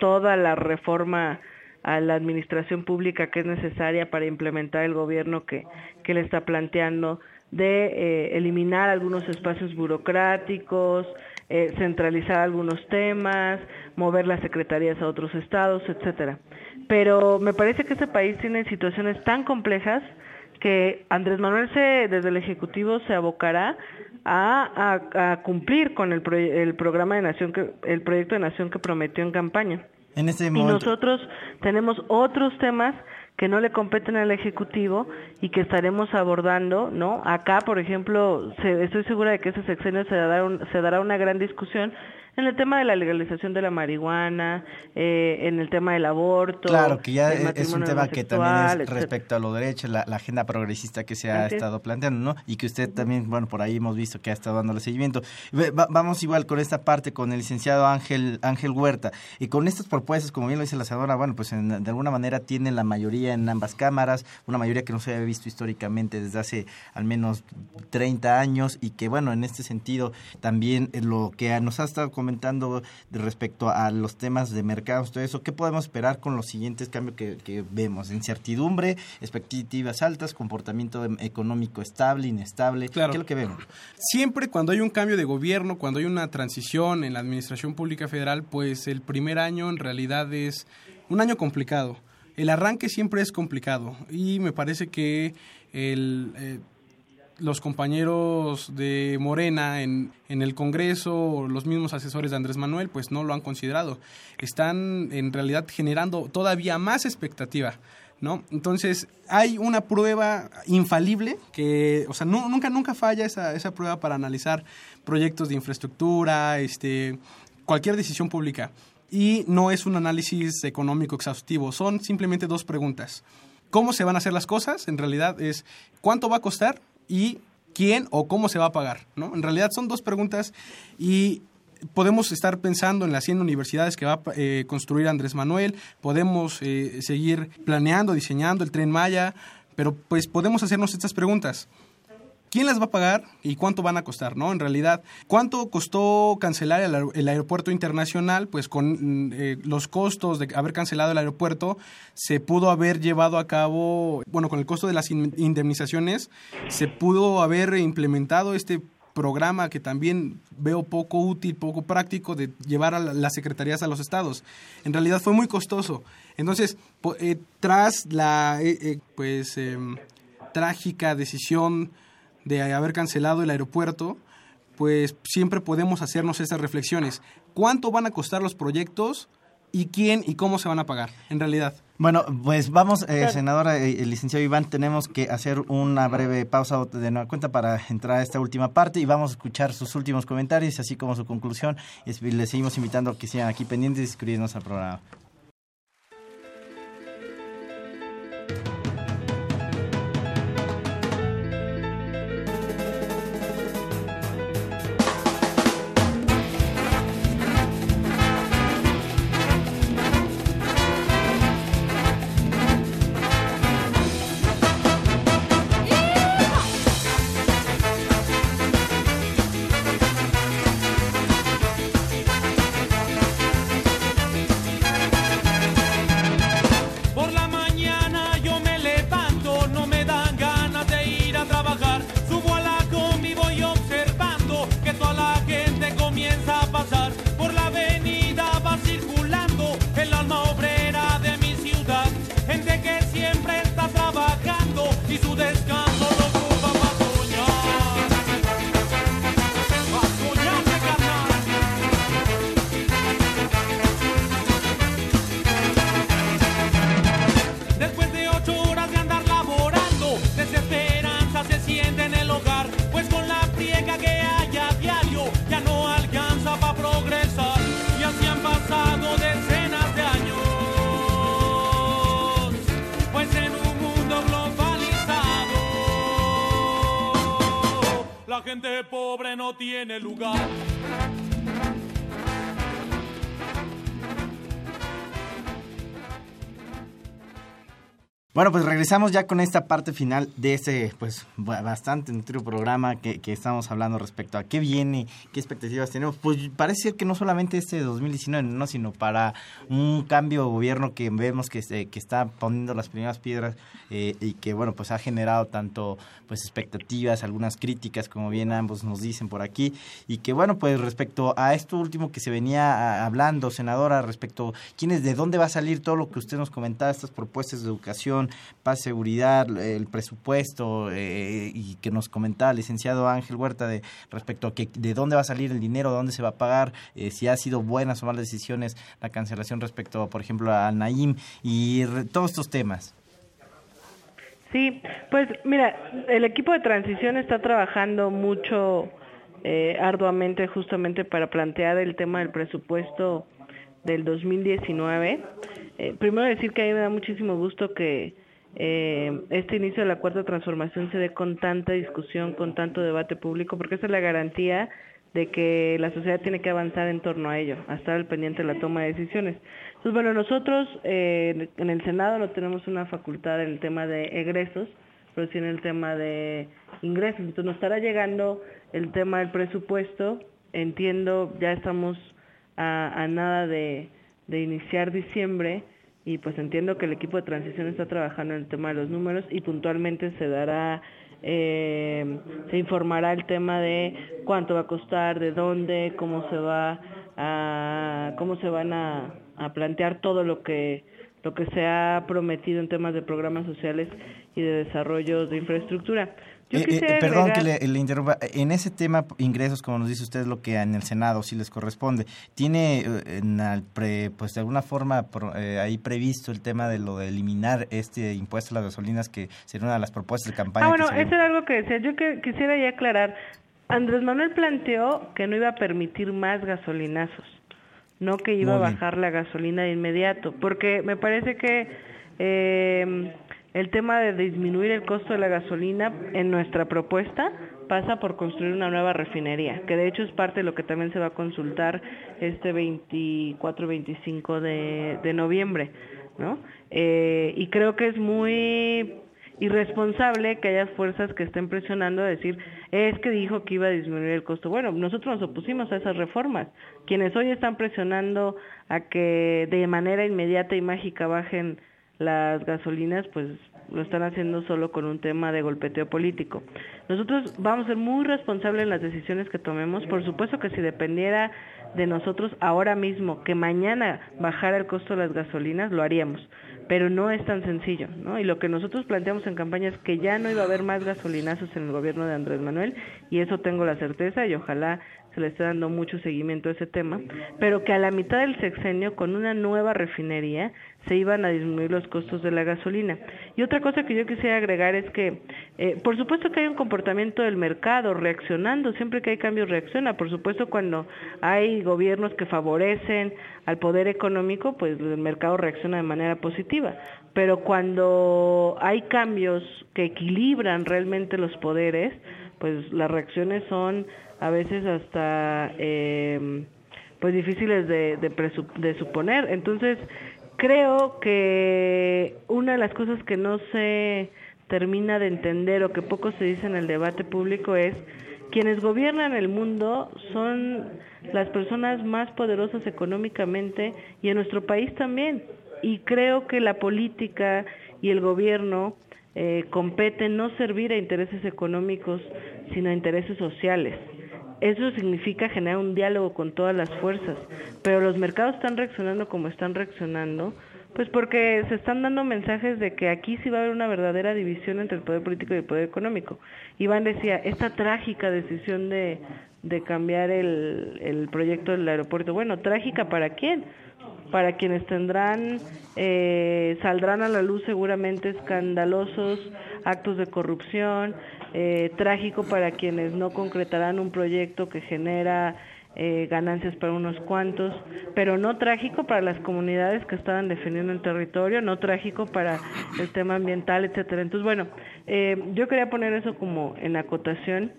S2: toda la reforma a la administración pública que es necesaria para implementar el gobierno que, que le está planteando, de eh, eliminar algunos espacios burocráticos, eh, centralizar algunos temas, mover las secretarías a otros estados, etcétera pero me parece que este país tiene situaciones tan complejas que Andrés Manuel se, desde el Ejecutivo se abocará a, a, cumplir con el, el programa de nación, que, el proyecto de nación que prometió en campaña.
S1: En este
S2: y nosotros tenemos otros temas que no le competen al Ejecutivo y que estaremos abordando, ¿no? Acá, por ejemplo, se, estoy segura de que ese sexenio se dará, se dará una gran discusión en el tema de la legalización de la marihuana, eh, en el tema del aborto.
S1: Claro, que ya es un tema que también es respecto a lo derecho, la, agenda progresista que se ha estado planteando, ¿no? Y que usted también, bueno, por ahí hemos visto que ha estado dándole seguimiento. vamos igual con esta parte con el licenciado Ángel Ángel Huerta. Y con estas propuestas, como bien lo dice la senadora, bueno, pues de alguna manera tienen la mayoría en ambas cámaras, una mayoría que no se había visto históricamente desde hace al menos 30 años y que, bueno, en este sentido también lo que nos ha estado comentando comentando respecto a los temas de mercados, todo eso, ¿qué podemos esperar con los siguientes cambios que, vemos? Incertidumbre, expectativas altas, comportamiento económico estable, inestable, ¿qué es lo que vemos?
S3: Siempre cuando hay un cambio de gobierno, cuando hay una transición en la administración pública federal, pues el primer año en realidad es un año complicado. El arranque siempre es complicado y me parece que el... Eh, los compañeros de Morena en, en el Congreso, los mismos asesores de Andrés Manuel, pues no lo han considerado. Están en realidad generando todavía más expectativa ¿no? Entonces, hay una prueba infalible que, o sea, nunca, nunca falla esa, esa prueba para analizar proyectos de infraestructura, este, cualquier decisión pública. Y no es un análisis económico exhaustivo, son simplemente dos preguntas. ¿Cómo se van a hacer las cosas? En realidad es cuánto va a costar y quién o cómo se va a pagar, ¿no? En realidad son dos preguntas y podemos estar pensando en las 100 universidades que va a eh, construir Andrés Manuel, podemos eh, seguir planeando, diseñando el tren Maya, pero pues podemos hacernos estas preguntas. ¿Quién las va a pagar y cuánto van a costar? ¿no? En realidad, ¿cuánto costó cancelar el, aeropuerto internacional? Pues con eh, los costos de haber cancelado el aeropuerto, se pudo haber llevado a cabo, bueno, con el costo de las indemnizaciones, se pudo haber implementado este programa que también veo poco útil, poco práctico de llevar a las secretarías a los estados. En realidad fue muy costoso. Entonces, eh, tras la eh, eh, pues em, trágica decisión de haber cancelado el aeropuerto, pues siempre podemos hacernos esas reflexiones. ¿Cuánto van a costar los proyectos y quién y cómo se van a pagar? En realidad.
S1: Bueno, pues vamos, eh, senadora, eh, licenciado Iván, tenemos que hacer una breve pausa de nueva cuenta para entrar a esta última parte y vamos a escuchar sus últimos comentarios, así como su conclusión. Les seguimos invitando a que sean aquí pendientes y suscribirnos al programa. Regresamos ya con esta parte final de ese, pues, bastante nutrido programa que, que, estamos hablando respecto a qué viene, qué expectativas tenemos. Pues parece ser que no solamente este 2019, no, sino para un cambio de gobierno que vemos que, que está poniendo las primeras piedras eh, y que, bueno, pues ha generado tanto, pues, expectativas, algunas críticas, como bien ambos nos dicen por aquí, y que, bueno, pues, respecto a esto último que se venía hablando, senadora, respecto a quiénes, de dónde va a salir todo lo que usted nos comentaba, estas propuestas de educación, paz, seguridad, el presupuesto eh, y que nos comentaba el licenciado Ángel Huerta de respecto a que de dónde va a salir el dinero, dónde se va a pagar, eh, si ha sido buenas o malas decisiones la cancelación respecto, por ejemplo, al Naim y todos estos temas.
S2: Sí, pues mira, el equipo de transición está trabajando mucho eh, arduamente justamente para plantear el tema del presupuesto del 2019. Eh, primero decir que a mí me da muchísimo gusto que eh, este inicio de la cuarta transformación se dé con tanta discusión, con tanto debate público, porque esa es la garantía de que la sociedad tiene que avanzar en torno a ello, a estar al pendiente de la toma de decisiones. Entonces, bueno, nosotros eh, en el Senado no tenemos una facultad en el tema de egresos, pero sí en el tema de ingresos. Entonces, nos estará llegando el tema del presupuesto. Entiendo, ya estamos a, nada de iniciar diciembre y pues entiendo que el equipo de transición está trabajando en el tema de los números y puntualmente se dará eh, se informará el tema de cuánto va a costar, de dónde, cómo se va a cómo se van a, a plantear todo lo que lo que se ha prometido en temas de programas sociales y de desarrollo de infraestructura.
S1: Eh, eh, perdón que le, interrumpa. En ese tema, ingresos, como nos dice usted, lo que en el Senado sí les corresponde. ¿Tiene eh, en pues de alguna forma ahí previsto el tema de lo de eliminar este impuesto a las gasolinas, que sería una de las propuestas de campaña?
S2: Ah, bueno, eso era algo que decía. Yo que, quisiera ya aclarar. Andrés Manuel planteó que no iba a permitir más gasolinazos, no que iba a bajar la gasolina de inmediato, porque me parece que eh, el tema de disminuir el costo de la gasolina en nuestra propuesta pasa por construir una nueva refinería, que de hecho es parte de lo que también se va a consultar este 24-25 de, de noviembre, ¿no? Eh, y creo que es muy irresponsable que haya fuerzas que estén presionando a decir, es que dijo que iba a disminuir el costo. Bueno, nosotros nos opusimos a esas reformas. Quienes hoy están presionando a que de manera inmediata y mágica bajen las gasolinas pues lo están haciendo solo con un tema de golpeteo político. Nosotros vamos a ser muy responsables en las decisiones que tomemos. Por supuesto que si dependiera de nosotros ahora mismo que mañana bajara el costo de las gasolinas, lo haríamos. Pero no es tan sencillo, ¿no? Y lo que nosotros planteamos en campaña es que ya no iba a haber más gasolinazos en el gobierno de Andrés Manuel, y eso tengo la certeza, y ojalá se le esté dando mucho seguimiento a ese tema, pero que a la mitad del sexenio, con una nueva refinería, se iban a disminuir los costos de la gasolina. Y otra cosa que yo quisiera agregar es que, eh, por supuesto que hay un comportamiento del mercado reaccionando, siempre que hay cambios reacciona, por supuesto cuando hay gobiernos que favorecen al poder económico, pues el mercado reacciona de manera positiva, pero cuando hay cambios que equilibran realmente los poderes, pues las reacciones son a veces hasta eh, pues difíciles de, de, suponer. Entonces, creo que una de las cosas que no se termina de entender o que poco se dice en el debate público es quienes gobiernan el mundo son las personas más poderosas económicamente y en nuestro país también. Y creo que la política y el gobierno eh, competen no servir a intereses económicos, sino a intereses sociales. Eso significa generar un diálogo con todas las fuerzas, pero los mercados están reaccionando como están reaccionando, pues porque se están dando mensajes de que aquí sí va a haber una verdadera división entre el poder político y el poder económico. Iván decía, esta trágica decisión de, de cambiar el, el proyecto del aeropuerto, bueno, trágica para quién? Para quienes tendrán, eh, saldrán a la luz seguramente escandalosos actos de corrupción, eh, trágico para quienes no concretarán un proyecto que genera eh, ganancias para unos cuantos, pero no trágico para las comunidades que estaban defendiendo el territorio, no trágico para el tema ambiental, etcétera. Entonces, bueno, eh, yo quería poner eso como en acotación.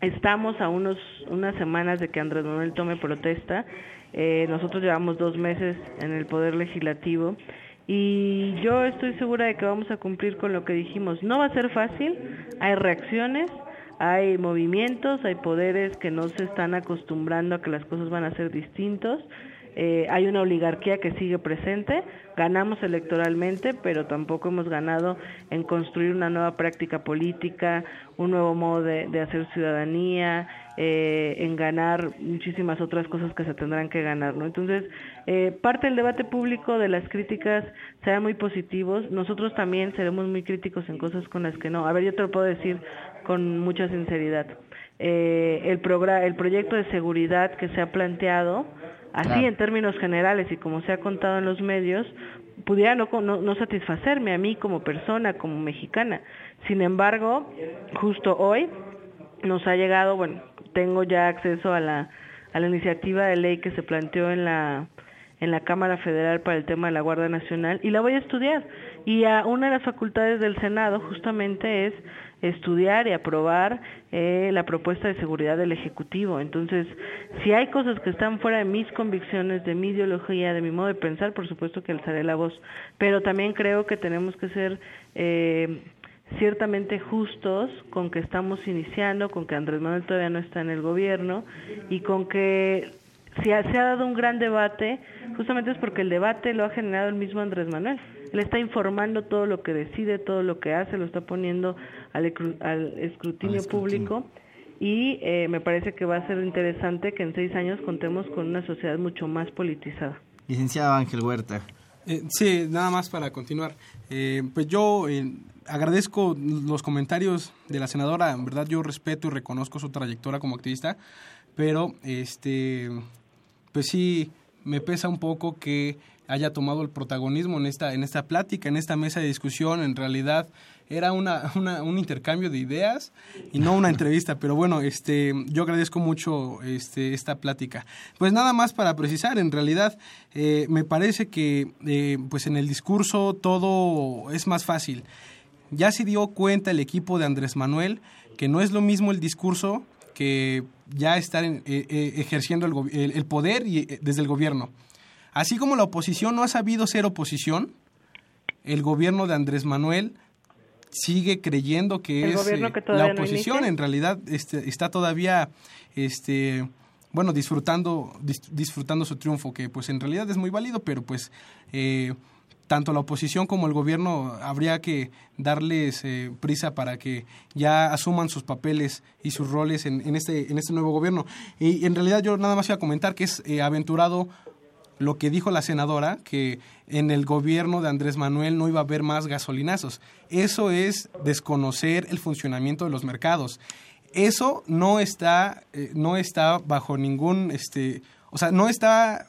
S2: Estamos a unos unas semanas de que Andrés Manuel tome protesta. nosotros llevamos dos meses en el poder legislativo y yo estoy segura de que vamos a cumplir con lo que dijimos. No va a ser fácil, hay reacciones, hay movimientos, hay poderes que no se están acostumbrando a que las cosas van a ser distintos, eh, hay una oligarquía que sigue presente, ganamos electoralmente, pero tampoco hemos ganado en construir una nueva práctica política, un nuevo modo de, hacer ciudadanía, eh, en ganar muchísimas otras cosas que se tendrán que ganar, ¿no? Entonces, eh, parte del debate público de las críticas serán muy positivos, nosotros también seremos muy críticos en cosas con las que no. A ver, yo te lo puedo decir con mucha sinceridad. Eh, el, el proyecto de seguridad que se ha planteado, así en términos generales y como se ha contado en los medios, pudiera no, no, satisfacerme a mí como persona, como mexicana. Sin embargo, justo hoy nos ha llegado, bueno, tengo ya acceso a la, a la iniciativa de ley que se planteó en la en la Cámara Federal para el tema de la Guardia Nacional y la voy a estudiar. Y a una de las facultades del Senado justamente es estudiar y aprobar eh, la propuesta de seguridad del Ejecutivo. Entonces, si hay cosas que están fuera de mis convicciones, de mi ideología, de mi modo de pensar, por supuesto que alzaré la voz. Pero también creo que tenemos que ser eh, ciertamente justos con que estamos iniciando, con que Andrés Manuel todavía no está en el gobierno y con que si se ha dado un gran debate, justamente es porque el debate lo ha generado el mismo Andrés Manuel. Él está informando todo lo que decide, todo lo que hace, lo está poniendo al, escrutinio público y eh, me parece que va a ser interesante que en seis años contemos con una sociedad mucho más politizada.
S1: Licenciado Ángel Huerta.
S3: Eh, sí, nada más para continuar. Eh, pues yo eh, agradezco los comentarios de la senadora. En verdad, yo respeto y reconozco su trayectoria como activista, pero este, pues sí, me pesa un poco que haya tomado el protagonismo en esta, en esta plática, en esta mesa de discusión. En realidad era una, una, un intercambio de ideas y no una entrevista. Pero bueno, este, yo agradezco mucho este, esta plática. Pues nada más para precisar, en realidad eh, me parece que eh, pues en el discurso todo es más fácil. Ya se dio cuenta el equipo de Andrés Manuel que no es lo mismo el discurso que ya estar en, eh, ejerciendo el, el, poder y, desde el gobierno. Así como la oposición no ha sabido ser oposición, el gobierno de Andrés Manuel sigue creyendo que es eh, la oposición. en realidad este, está todavía, este, bueno, disfrutando, disfrutando su triunfo, que pues en realidad es muy válido, pero pues eh, tanto la oposición como el gobierno habría que darles eh, prisa para que ya asuman sus papeles y sus roles en, en, este, en este nuevo gobierno. Y en realidad yo nada más iba a comentar que es aventurado lo que dijo la senadora, que en el gobierno de Andrés Manuel no iba a haber más gasolinazos. Eso es desconocer el funcionamiento de los mercados. Eso no está, eh, no está bajo ningún, este, o sea, no está,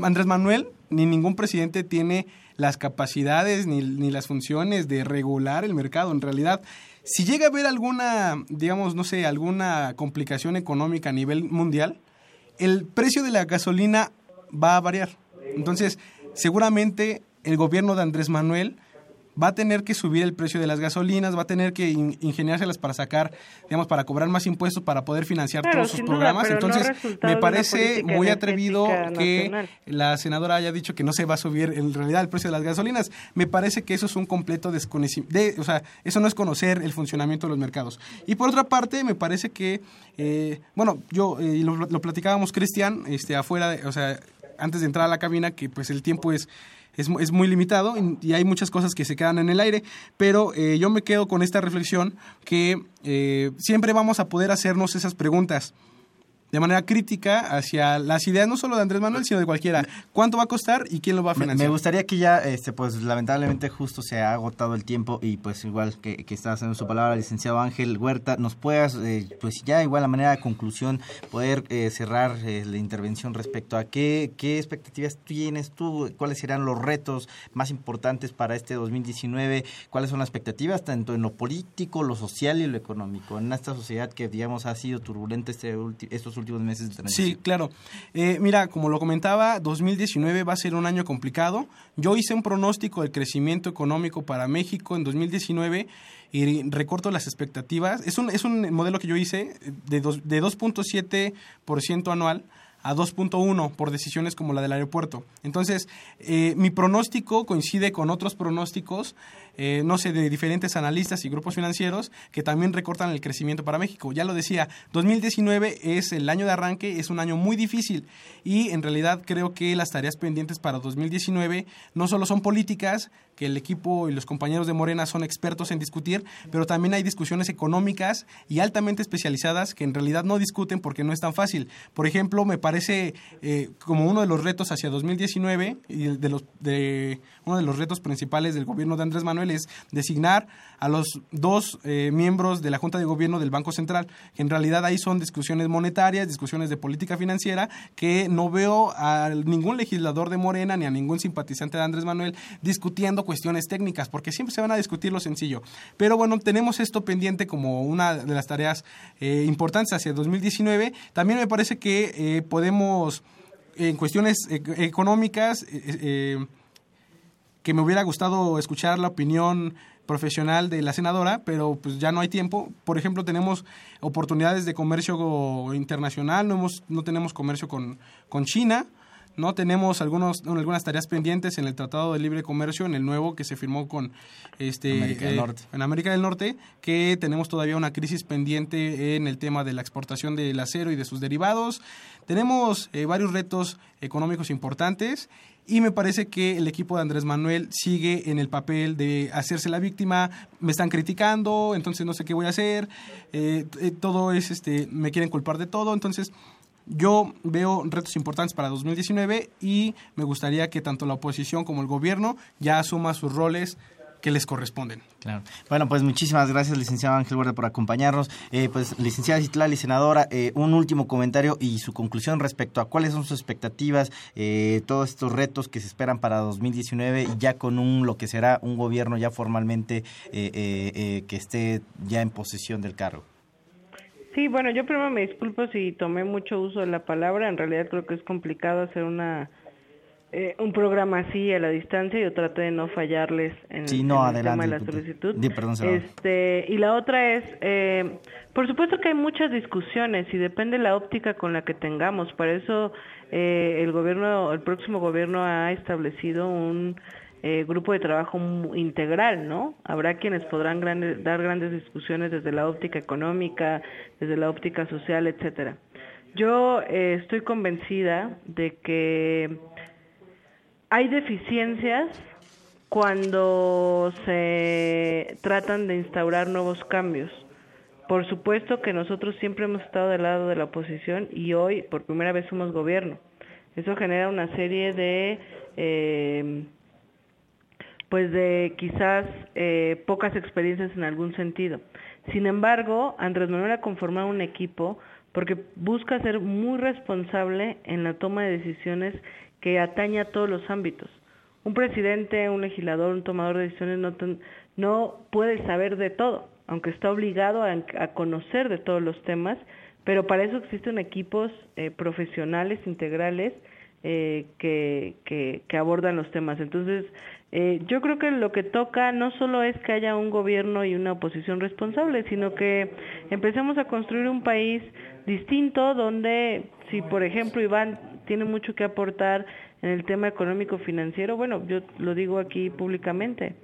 S3: Andrés Manuel ni ningún presidente tiene las capacidades ni, ni las funciones de regular el mercado. En realidad, si llega a haber alguna, digamos, no sé, alguna complicación económica a nivel mundial, el precio de la gasolina va a variar. Entonces, seguramente el gobierno de Andrés Manuel va a tener que subir el precio de las gasolinas, va a tener que ingeniárselas para sacar, digamos, para cobrar más impuestos para poder financiar todos sus programas. Entonces, me parece muy atrevido que la senadora haya dicho que no se va a subir en realidad el precio de las gasolinas. Me parece que eso es un completo desconocimiento, o sea, eso no es conocer el funcionamiento de los mercados. Y por otra parte, me parece que, eh, bueno, yo eh, lo, lo, platicábamos, Cristian, este, afuera, o sea, antes de entrar a la cabina que pues el tiempo es, es, muy limitado y, hay muchas cosas que se quedan en el aire, pero eh, yo me quedo con esta reflexión que eh, siempre vamos a poder hacernos esas preguntas de manera crítica hacia las ideas no solo de Andrés Manuel, sino de cualquiera. ¿Cuánto va a costar y quién lo va a financiar?
S1: Me gustaría que ya, este, pues lamentablemente justo se ha agotado el tiempo y pues igual que, que está haciendo su palabra, licenciado Ángel Huerta, nos puedas, eh, pues ya igual la manera de conclusión, poder eh, cerrar eh, la intervención respecto a qué, qué expectativas tienes tú, cuáles serán los retos más importantes para este 2019, cuáles son las expectativas tanto en lo político, lo social y lo económico, en esta sociedad que digamos ha sido turbulenta este, estos últimos últimos meses de transición.
S3: Sí, claro. Eh, mira, como lo comentaba, 2019 va a ser un año complicado. Yo hice un pronóstico del crecimiento económico para México en 2019 y recorto las expectativas. Es un, es un modelo que yo hice de, de 2.7% anual a 2.1 por decisiones como la del aeropuerto. Entonces, eh, mi pronóstico coincide con otros pronósticos eh, no sé, de diferentes analistas y grupos financieros que también recortan el crecimiento para México. Ya lo decía, 2019 es el año de arranque, es un año muy difícil y en realidad creo que las tareas pendientes para 2019 no solo son políticas, que el equipo y los compañeros de Morena son expertos en discutir, pero también hay discusiones económicas y altamente especializadas que en realidad no discuten porque no es tan fácil. Por ejemplo, me parece eh, como uno de los retos hacia 2019 y de los de uno de los retos principales del gobierno de Andrés Manuel es designar a los dos eh, miembros de la Junta de Gobierno del Banco Central, que en realidad ahí son discusiones monetarias, discusiones de política financiera, que no veo a ningún legislador de Morena ni a ningún simpatizante de Andrés Manuel discutiendo cuestiones técnicas, porque siempre se van a discutir lo sencillo. Pero bueno, tenemos esto pendiente como una de las tareas eh, importantes hacia 2019. También me parece que eh, podemos, en cuestiones económicas, que me hubiera gustado escuchar la opinión profesional de la senadora, pero pues ya no hay tiempo. Por ejemplo, tenemos oportunidades de comercio internacional, no, hemos, no tenemos comercio con, con China, no tenemos algunos, algunas tareas pendientes en el Tratado de Libre Comercio, en el nuevo que se firmó con este
S1: América del eh, Norte.
S3: en América del Norte, que tenemos todavía una crisis pendiente en el tema de la exportación del acero y de sus derivados. Tenemos eh, varios retos económicos importantes y me parece que el equipo de Andrés Manuel sigue en el papel de hacerse la víctima, me están criticando, entonces no sé qué voy a hacer, eh, eh, todo es, este, me quieren culpar de todo, entonces yo veo retos importantes para 2019 y me gustaría que tanto la oposición como el gobierno ya asuma sus roles que les corresponden.
S1: Claro. Bueno, pues muchísimas gracias, licenciado Ángel Guarda, por acompañarnos. Eh, pues, licenciada Citlali, senadora, eh, un último comentario y su conclusión respecto a cuáles son sus expectativas, eh, todos estos retos que se esperan para 2019 y ya con un lo que será un gobierno ya formalmente que esté ya en posesión del cargo.
S2: Sí, bueno, yo primero me disculpo si tomé mucho uso de la palabra. En realidad creo que es complicado hacer una eh, un programa así a la distancia, yo traté de no fallarles en, el tema de la solicitud. este, y la otra es, eh, por supuesto que hay muchas discusiones y depende la óptica con la que tengamos. Para eso eh, el gobierno, el próximo gobierno ha establecido un grupo de trabajo integral, ¿no? Habrá quienes podrán dar grandes discusiones desde la óptica económica, desde la óptica social, etcétera. Yo estoy convencida de que hay deficiencias cuando se tratan de instaurar nuevos cambios. Por supuesto que nosotros siempre hemos estado del lado de la oposición y hoy por primera vez somos gobierno. Eso genera una serie de, eh, pues de quizás eh, pocas experiencias en algún sentido. Sin embargo, Andrés Manuel ha conformado un equipo porque busca ser muy responsable en la toma de decisiones que atañe a todos los ámbitos. Un presidente, un legislador, un tomador de decisiones no, no puede saber de todo, aunque está obligado a, conocer de todos los temas, pero para eso existen equipos eh, profesionales integrales eh, que, que, que, abordan los temas. Entonces, eh, yo creo que lo que toca no solo es que haya un gobierno y una oposición responsable, sino que empecemos a construir un país distinto donde, si por ejemplo Iván tiene mucho que aportar en el tema económico financiero, bueno, yo lo digo aquí públicamente.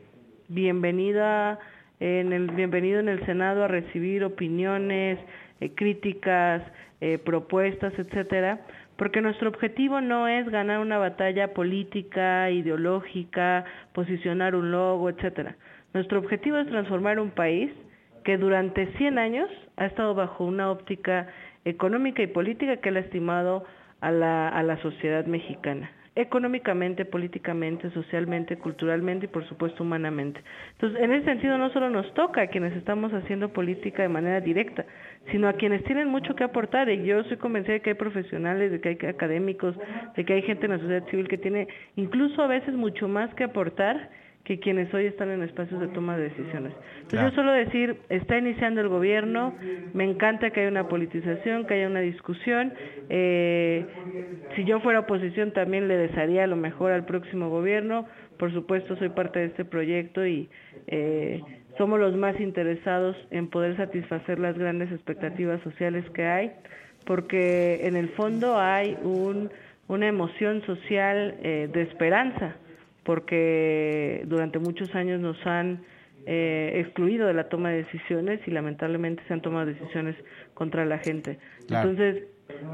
S2: Bienvenida en el bienvenido en el Senado a recibir opiniones, eh, críticas, eh, propuestas, etcétera, porque nuestro objetivo no es ganar una batalla política, ideológica, posicionar un logo, etcétera. Nuestro objetivo es transformar un país que durante 100 años ha estado bajo una óptica económica y política que ha lastimado a la, a la sociedad mexicana económicamente, políticamente, socialmente, culturalmente y por supuesto humanamente. Entonces, en ese sentido no solo nos toca a quienes estamos haciendo política de manera directa, sino a quienes tienen mucho que aportar y yo soy convencida de que hay profesionales, de que hay académicos, de que hay gente en la sociedad civil que tiene incluso a veces mucho más que aportar que quienes hoy están en espacios de toma de decisiones. Entonces yo solo decir, está iniciando el gobierno, me encanta que haya una politización, que haya una discusión. Eh, si yo fuera oposición también le desearía lo mejor al próximo gobierno. Por supuesto soy parte de este proyecto y eh, somos los más interesados en poder satisfacer las grandes expectativas sociales que hay, porque en el fondo hay un, una emoción social eh, de esperanza porque durante muchos años nos han eh, excluido de la toma de decisiones y lamentablemente se han tomado decisiones contra la gente. Entonces,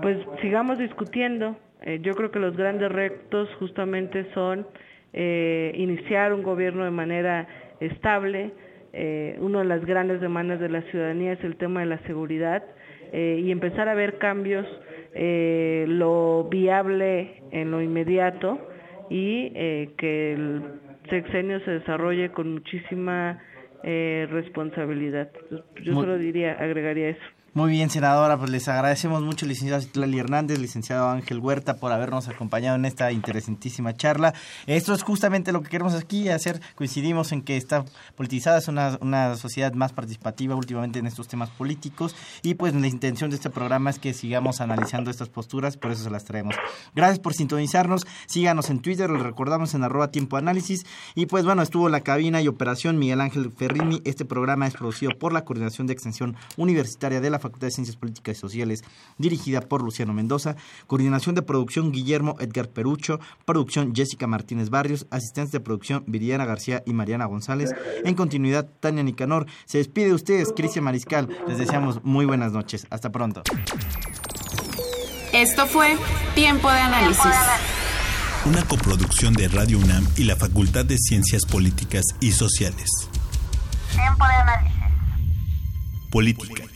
S2: pues sigamos discutiendo. Eh, yo creo que los grandes retos justamente son eh, iniciar un gobierno de manera estable. Una de las grandes demandas de la ciudadanía es el tema de la seguridad y empezar a ver cambios, lo viable en lo inmediato y eh, que el sexenio se desarrolle con muchísima eh, responsabilidad. Yo solo diría, agregaría eso.
S1: Muy bien, senadora, pues les agradecemos mucho, licenciado Citlali Hernández, licenciado Ángel Huerta, por habernos acompañado en esta interesantísima charla. Esto es justamente lo que queremos aquí hacer. Coincidimos en que está politizada, es una, una sociedad más participativa últimamente en estos temas políticos y pues la intención de este programa es que sigamos analizando estas posturas, por eso se las traemos. Gracias por sintonizarnos, síganos en Twitter, lo recordamos en arroba tiempo análisis y pues bueno, estuvo la cabina y operación Miguel Ángel Ferrini. Este programa es producido por la Coordinación de Extensión Universitaria de la Facultad de Ciencias Políticas y Sociales, dirigida por Luciano Mendoza. Coordinación de producción Guillermo Edgar Perucho. Producción Jessica Martínez Barrios. Asistentes de producción Viridiana García y Mariana González. En continuidad, Tania Nicanor. Se despide de ustedes, Cristian Mariscal. Les deseamos muy buenas noches. Hasta pronto.
S5: Esto fue Tiempo de Análisis.
S4: Una coproducción de Radio UNAM y la Facultad de Ciencias Políticas y Sociales.
S6: Tiempo de análisis.
S4: Política